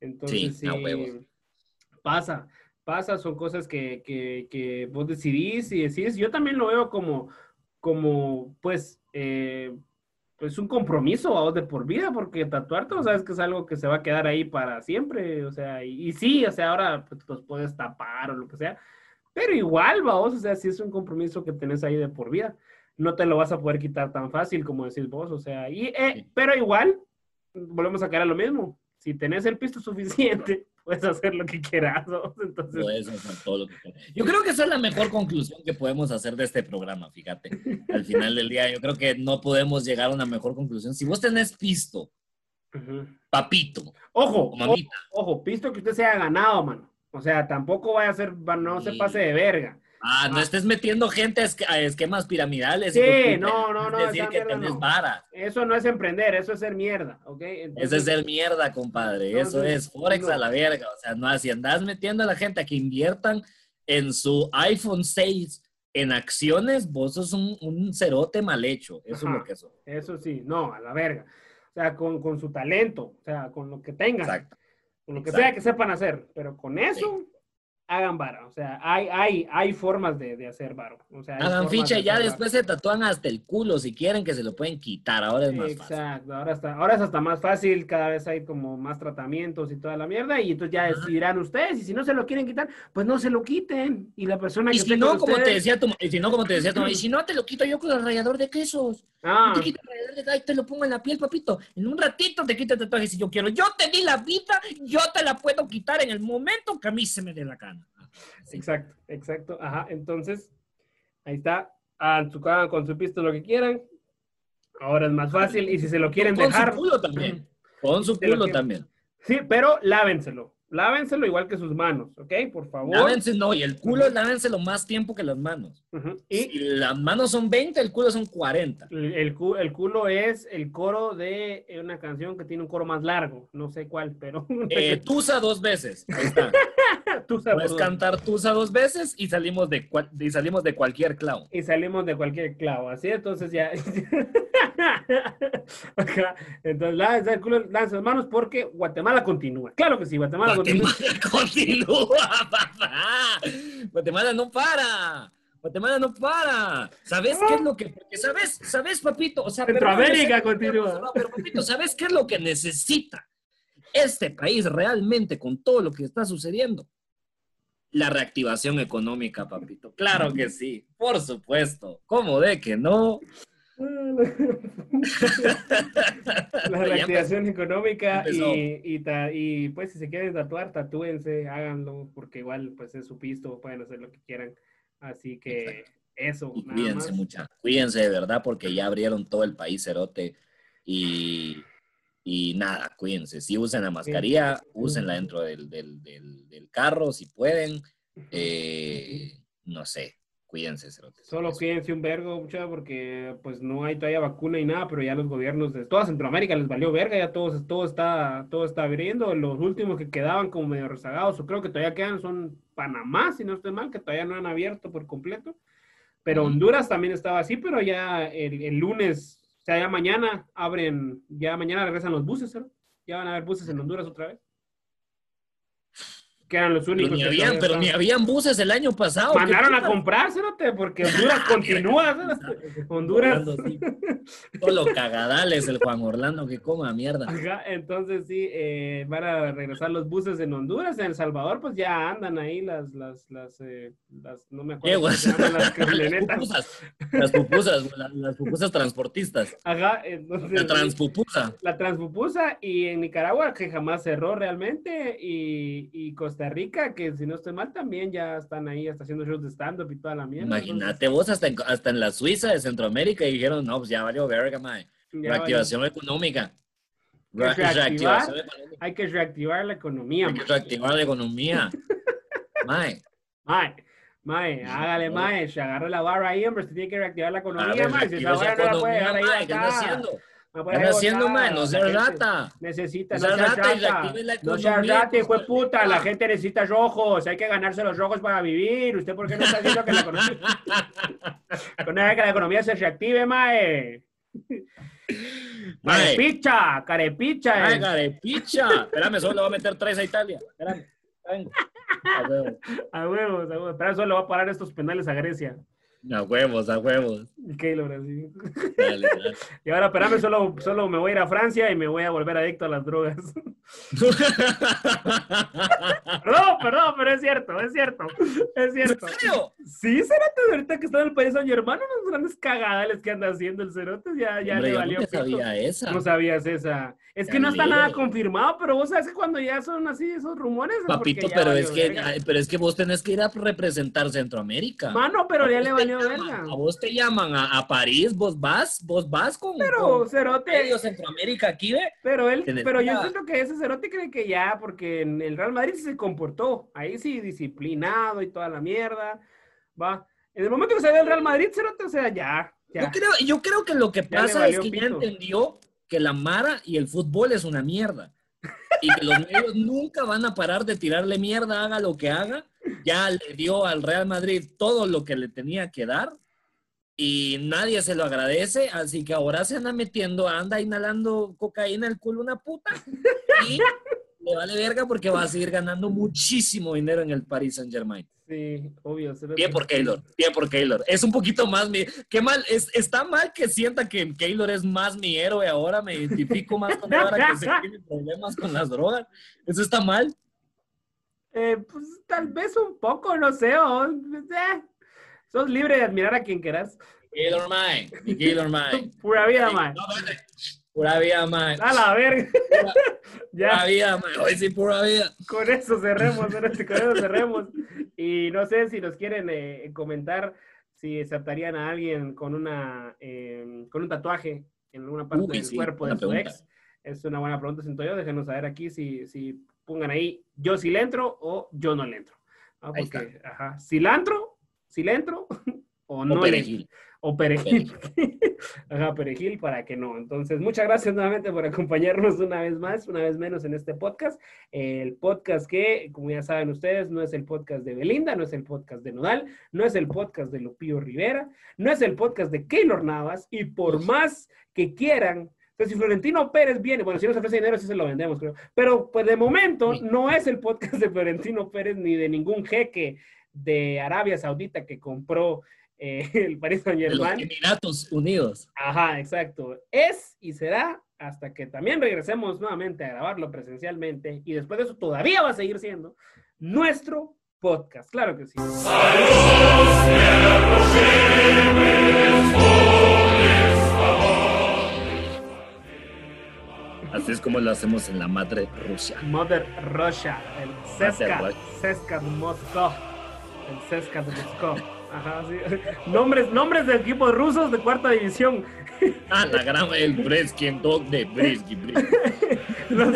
[SPEAKER 1] Entonces, sí, pasa pasa, son cosas que, que, que, vos decidís y decís. Yo también lo veo como, como pues, eh, pues un compromiso a vos de por vida, porque tatuarte, o sabes que es algo que se va a quedar ahí para siempre, o sea, y, sí, o sea, ahora pues, los puedes tapar o lo que sea, pero igual, vos, o sea, si es un compromiso que tenés ahí de por vida, no te lo vas a poder quitar tan fácil como decís vos, o sea, y, eh, pero igual, volvemos a caer a lo mismo, si tenés el pisto suficiente, puedes hacer lo que quieras. Entonces...
[SPEAKER 2] Puedes hacer todo lo que quieras. Yo creo que esa es la mejor conclusión que podemos hacer de este programa, fíjate. Al final del día, yo creo que no podemos llegar a una mejor conclusión. Si vos tenés pisto, papito,
[SPEAKER 1] ojo, mamita. Ojo, pisto que usted se haya ganado, mano. O sea, tampoco vaya a ser, no se pase de verga.
[SPEAKER 2] Ah, no estés metiendo gente a esquemas piramidales.
[SPEAKER 1] Sí, no, no, no. decir que tenés vara. Eso no es emprender, eso es ser mierda, ¿ok?
[SPEAKER 2] eso es ser mierda, compadre. eso es Forex a la verga. O sea, no, si andas metiendo a la gente a que inviertan en su iPhone 6 en acciones, vos sos un, cerote mal hecho. Eso es lo que sos.
[SPEAKER 1] Eso sí, no, a la verga. O sea, con, su talento, o sea, con lo que tengan. Exacto. Con lo que sea que sepan hacer. Pero con eso hagan varo. O sea, hay, hay, hay formas de, de hacer varo. O sea,
[SPEAKER 2] hagan ficha y ya después se tatúan hasta el culo si quieren que se lo pueden quitar. Ahora es más
[SPEAKER 1] Exacto. fácil. Exacto, ahora, está, ahora es hasta más fácil. Cada vez hay como más tratamientos y toda la mierda. Y entonces ya decidirán ustedes. Y si no se lo quieren quitar, pues no se lo quiten. Y la persona
[SPEAKER 2] que. Y si no, como te decía tu, y si no, como te decía tu, y si no, te lo quito yo con el rallador de quesos. Ah. Te quito el rallador de y te lo pongo en la piel, papito. En un ratito te quito el tatuaje si yo quiero. Yo te di la vida, yo te la puedo quitar en el momento que a mí se me dé la
[SPEAKER 1] Exacto, exacto. Ajá, entonces, ahí está. Hagan su, con su pisto lo que quieran. Ahora es más fácil. Y si se lo quieren dejar.
[SPEAKER 2] Con su culo también. Con su culo también.
[SPEAKER 1] Sí, pero lávenselo. Lávenselo igual que sus manos, ¿ok? Por favor.
[SPEAKER 2] Lávense, no, y el culo lávenselo más tiempo que las manos. ¿Y? Si las manos son 20, el culo son 40.
[SPEAKER 1] El, el, culo es el coro de una canción que tiene un coro más largo. No sé cuál, pero.
[SPEAKER 2] Eh, tusa dos veces. Ahí está. tusa Puedes cantar Tusa dos veces y salimos de, y salimos de cualquier clavo.
[SPEAKER 1] Y salimos de cualquier clavo, así entonces ya. Entonces, lanza el culo, lanza las manos porque Guatemala continúa. Claro que sí, Guatemala,
[SPEAKER 2] Guatemala continúa. papá. Guatemala no para. Guatemala no para. ¿Sabes qué es lo que.? Porque sabes, sabes, papito. O sea,
[SPEAKER 1] Centroamérica continúa.
[SPEAKER 2] pero, papito, ¿sabes qué es lo que necesita este país realmente con todo lo que está sucediendo? La reactivación económica, papito. Claro que sí, por supuesto. ¿Cómo de que no?
[SPEAKER 1] La reactivación económica y, y, pues si se quieren tatuar, tatúense, háganlo, porque igual pues es su pisto, pueden hacer lo que quieran. Así que eso.
[SPEAKER 2] cuídense mucha, cuídense de verdad porque ya abrieron todo el país cerote y, y nada, cuídense. Si usen la mascarilla, úsenla dentro del, del, del, carro si pueden. Eh, no sé, Cuídense, cerotes.
[SPEAKER 1] Solo cuídense un vergo, mucha, porque pues no hay todavía vacuna y nada, pero ya los gobiernos de toda Centroamérica les valió verga, ya todo, todo está, todo está abriendo. Los últimos que quedaban como medio rezagados, o creo que todavía quedan, son Panamá, si no estoy mal, que todavía no han abierto por completo. Pero. Honduras también estaba así, pero ya el, el lunes, o sea, ya mañana abren, ya mañana regresan los buses, ¿no? Ya van a haber buses en Honduras otra vez. Que eran los
[SPEAKER 2] Pero
[SPEAKER 1] únicos
[SPEAKER 2] ni
[SPEAKER 1] que
[SPEAKER 2] habían, pero ni habían buses el año pasado. ¿qué
[SPEAKER 1] Mandaron a comprar, porque Honduras continúa. cerote. Honduras.
[SPEAKER 2] Hablando así. Solo cagadales el Juan Orlando que coma mierda.
[SPEAKER 1] Ajá, entonces sí, eh, van a regresar los buses en Honduras, en El Salvador, pues ya andan ahí las, las, las, eh, las no me acuerdo se llaman las
[SPEAKER 2] pupusas, las pupusas, las, las pupusas transportistas.
[SPEAKER 1] Ajá, entonces
[SPEAKER 2] La transpupusa.
[SPEAKER 1] la transpupusa y en Nicaragua, que jamás cerró realmente, y, y Costa Rica, que si no estoy mal, también ya están ahí, hasta haciendo shows de stand-up y toda la mierda.
[SPEAKER 2] Imagínate vos hasta en, hasta en la Suiza de Centroamérica y dijeron, no, pues ya valió verga, mae. Reactivación económica. Re- reactivación económica.
[SPEAKER 1] Hay que reactivar la economía.
[SPEAKER 2] Hay que reactivar la economía. Mae,
[SPEAKER 1] Mae, mae, hágale, mae, se agarra la barra ahí, hombre, se tiene que reactivar la economía, mae, si esa barra no la puede dejar ahí
[SPEAKER 2] ¿qué
[SPEAKER 1] acá.
[SPEAKER 2] haciendo?
[SPEAKER 1] No
[SPEAKER 2] ¿Qué
[SPEAKER 1] puede
[SPEAKER 2] anda
[SPEAKER 1] dejar
[SPEAKER 2] haciendo, mae? No seas rata.
[SPEAKER 1] Necesita,
[SPEAKER 2] No
[SPEAKER 1] no
[SPEAKER 2] seas rata y la
[SPEAKER 1] no seas rata, hijo de
[SPEAKER 2] Costa
[SPEAKER 1] puta, la gente necesita rojos, hay que ganarse los rojos para vivir, ¿usted por qué no está haciendo que la economía, con que la economía se reactive, mae? Carepicha, carepicha.
[SPEAKER 2] Ay,
[SPEAKER 1] eh.
[SPEAKER 2] carepicha. Espérame, solo le voy a meter tres a Italia. Espérame. A huevos,
[SPEAKER 1] A huevos, a huevos, pero eso le va a parar estos penales a Grecia.
[SPEAKER 2] A huevos, a huevos.
[SPEAKER 1] Y Keylor, así.
[SPEAKER 2] Dale, dale.
[SPEAKER 1] Y ahora, espérame, solo, solo me voy a ir a Francia y me voy a volver adicto a las drogas. Perdón, perdón, pero es cierto, es cierto, es cierto.
[SPEAKER 2] ¿En serio?
[SPEAKER 1] Sí, Cerote, ahorita que está en el país San Germano, unos grandes cagadales que anda haciendo el Cerote, ya, ya
[SPEAKER 2] Hombre,
[SPEAKER 1] le
[SPEAKER 2] yo
[SPEAKER 1] valió pito.
[SPEAKER 2] sabía esa.
[SPEAKER 1] No sabías esa. Es que
[SPEAKER 2] Ya
[SPEAKER 1] no está nada confirmado, pero vos sabes que cuando ya son así esos rumores. es
[SPEAKER 2] Papito,
[SPEAKER 1] ya
[SPEAKER 2] pero es que ay, pero es que vos tenés que ir a representar Centroamérica.
[SPEAKER 1] Mano, pero ya le valió verga.
[SPEAKER 2] A vos te llaman a, a París, vos vas, vos vas con,
[SPEAKER 1] Pero,
[SPEAKER 2] con
[SPEAKER 1] Cerote,
[SPEAKER 2] medio Centroamérica aquí, ve.
[SPEAKER 1] Pero él,
[SPEAKER 2] Tenés
[SPEAKER 1] pero yo siento que ese Cerote cree que ya, porque en el Real Madrid se comportó, ahí sí disciplinado y toda la mierda, va. En el momento que se ve el Real Madrid, Cerote, o sea, ya, ya.
[SPEAKER 2] Yo creo, yo creo que lo que pasa es que ya
[SPEAKER 1] pito.
[SPEAKER 2] entendió que la Mara y el fútbol es una mierda. Y que los medios nunca van a parar de tirarle mierda, haga lo que haga. Ya le dio al Real Madrid todo lo que le tenía que dar y nadie se lo agradece, así que ahora se anda metiendo, anda inhalando cocaína el culo una puta y le vale verga porque va a seguir ganando muchísimo dinero en el Paris Saint Germain.
[SPEAKER 1] Sí, obvio.
[SPEAKER 2] Bien por Keylor, bien por Keylor. Es un poquito más mi... Qué mal, es, está mal que sienta que Keylor es más mi héroe ahora, me identifico más con él ahora que se tiene problemas con las drogas. Eso está mal.
[SPEAKER 1] Eh, pues tal vez un poco, no sé, o, eh, sos libre de admirar a quien quieras.
[SPEAKER 2] Keylor Mae, mi Keylor Mae.
[SPEAKER 1] Pura vida, man.
[SPEAKER 2] No. Pura vida, Mae.
[SPEAKER 1] A la verga.
[SPEAKER 2] Pura
[SPEAKER 1] ya.
[SPEAKER 2] vida, Mae. Hoy sí, pura vida.
[SPEAKER 1] con eso cerremos, Cerote, con eso cerremos. Y no sé si nos quieren eh, comentar si aceptarían a alguien con una eh, con un tatuaje en alguna parte
[SPEAKER 2] Uy,
[SPEAKER 1] del
[SPEAKER 2] sí,
[SPEAKER 1] cuerpo de su
[SPEAKER 2] pregunta.
[SPEAKER 1] ex. Es una buena pregunta, siento yo. Déjenos saber aquí si, si pongan ahí yo sí le entro o yo no le entro. Ah,
[SPEAKER 2] Ahí
[SPEAKER 1] porque, ajá, cilantro, cilantro o no
[SPEAKER 2] O
[SPEAKER 1] le
[SPEAKER 2] perejil.
[SPEAKER 1] O perejil. Ajá, perejil para que no. Entonces, muchas gracias nuevamente por acompañarnos una vez más, una vez menos en este podcast. El podcast que, como ya saben ustedes, no es el podcast de Belinda, no es el podcast de Nodal, no es el podcast de Lupillo Rivera, no es el podcast de Keylor Navas, y por más que quieran, pues si Florentino Pérez viene, bueno, si nos ofrece dinero, sí se lo vendemos, creo. Pero pues de momento no es el podcast de Florentino Pérez ni de ningún jeque de Arabia Saudita que compró eh, el Paris Saint
[SPEAKER 2] De los
[SPEAKER 1] Germain.
[SPEAKER 2] Emiratos Unidos.
[SPEAKER 1] Ajá, exacto. Es y será hasta que también regresemos nuevamente a grabarlo presencialmente y después de eso todavía va a seguir siendo nuestro podcast. Claro que sí.
[SPEAKER 2] Así es como lo hacemos en la madre Rusia.
[SPEAKER 1] Mother Russia, el
[SPEAKER 2] Mother
[SPEAKER 1] Ceska de Moscú, el Ceska de Moscú. Ajá, sí. Nombres, nombres de equipos rusos de cuarta división.
[SPEAKER 2] Ah, la gran, el Breskin Dog de Bresky.
[SPEAKER 1] Los,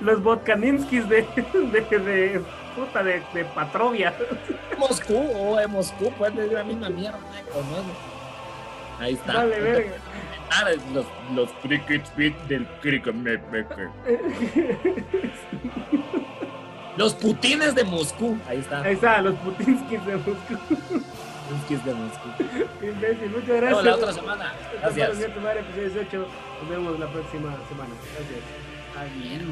[SPEAKER 1] los Vodkaninskis de, de, de, puta, de, de Patrovia.
[SPEAKER 2] Moscú, o de Moscú, pues es la misma mierda eso. Ahí está.
[SPEAKER 1] Vale, verga.
[SPEAKER 2] Ah, Los, los cricket del cricket. Los putines de Moscú. Ahí está.
[SPEAKER 1] Ahí está, los Putinskis de Moscú.
[SPEAKER 2] Putines de Moscú.
[SPEAKER 1] Imbécil, muchas
[SPEAKER 2] Nos
[SPEAKER 1] gracias.
[SPEAKER 2] vemos la otra semana. Gracias.
[SPEAKER 1] Los Nietos Madre, episodio 18. Nos vemos la próxima semana. Gracias. Adiós.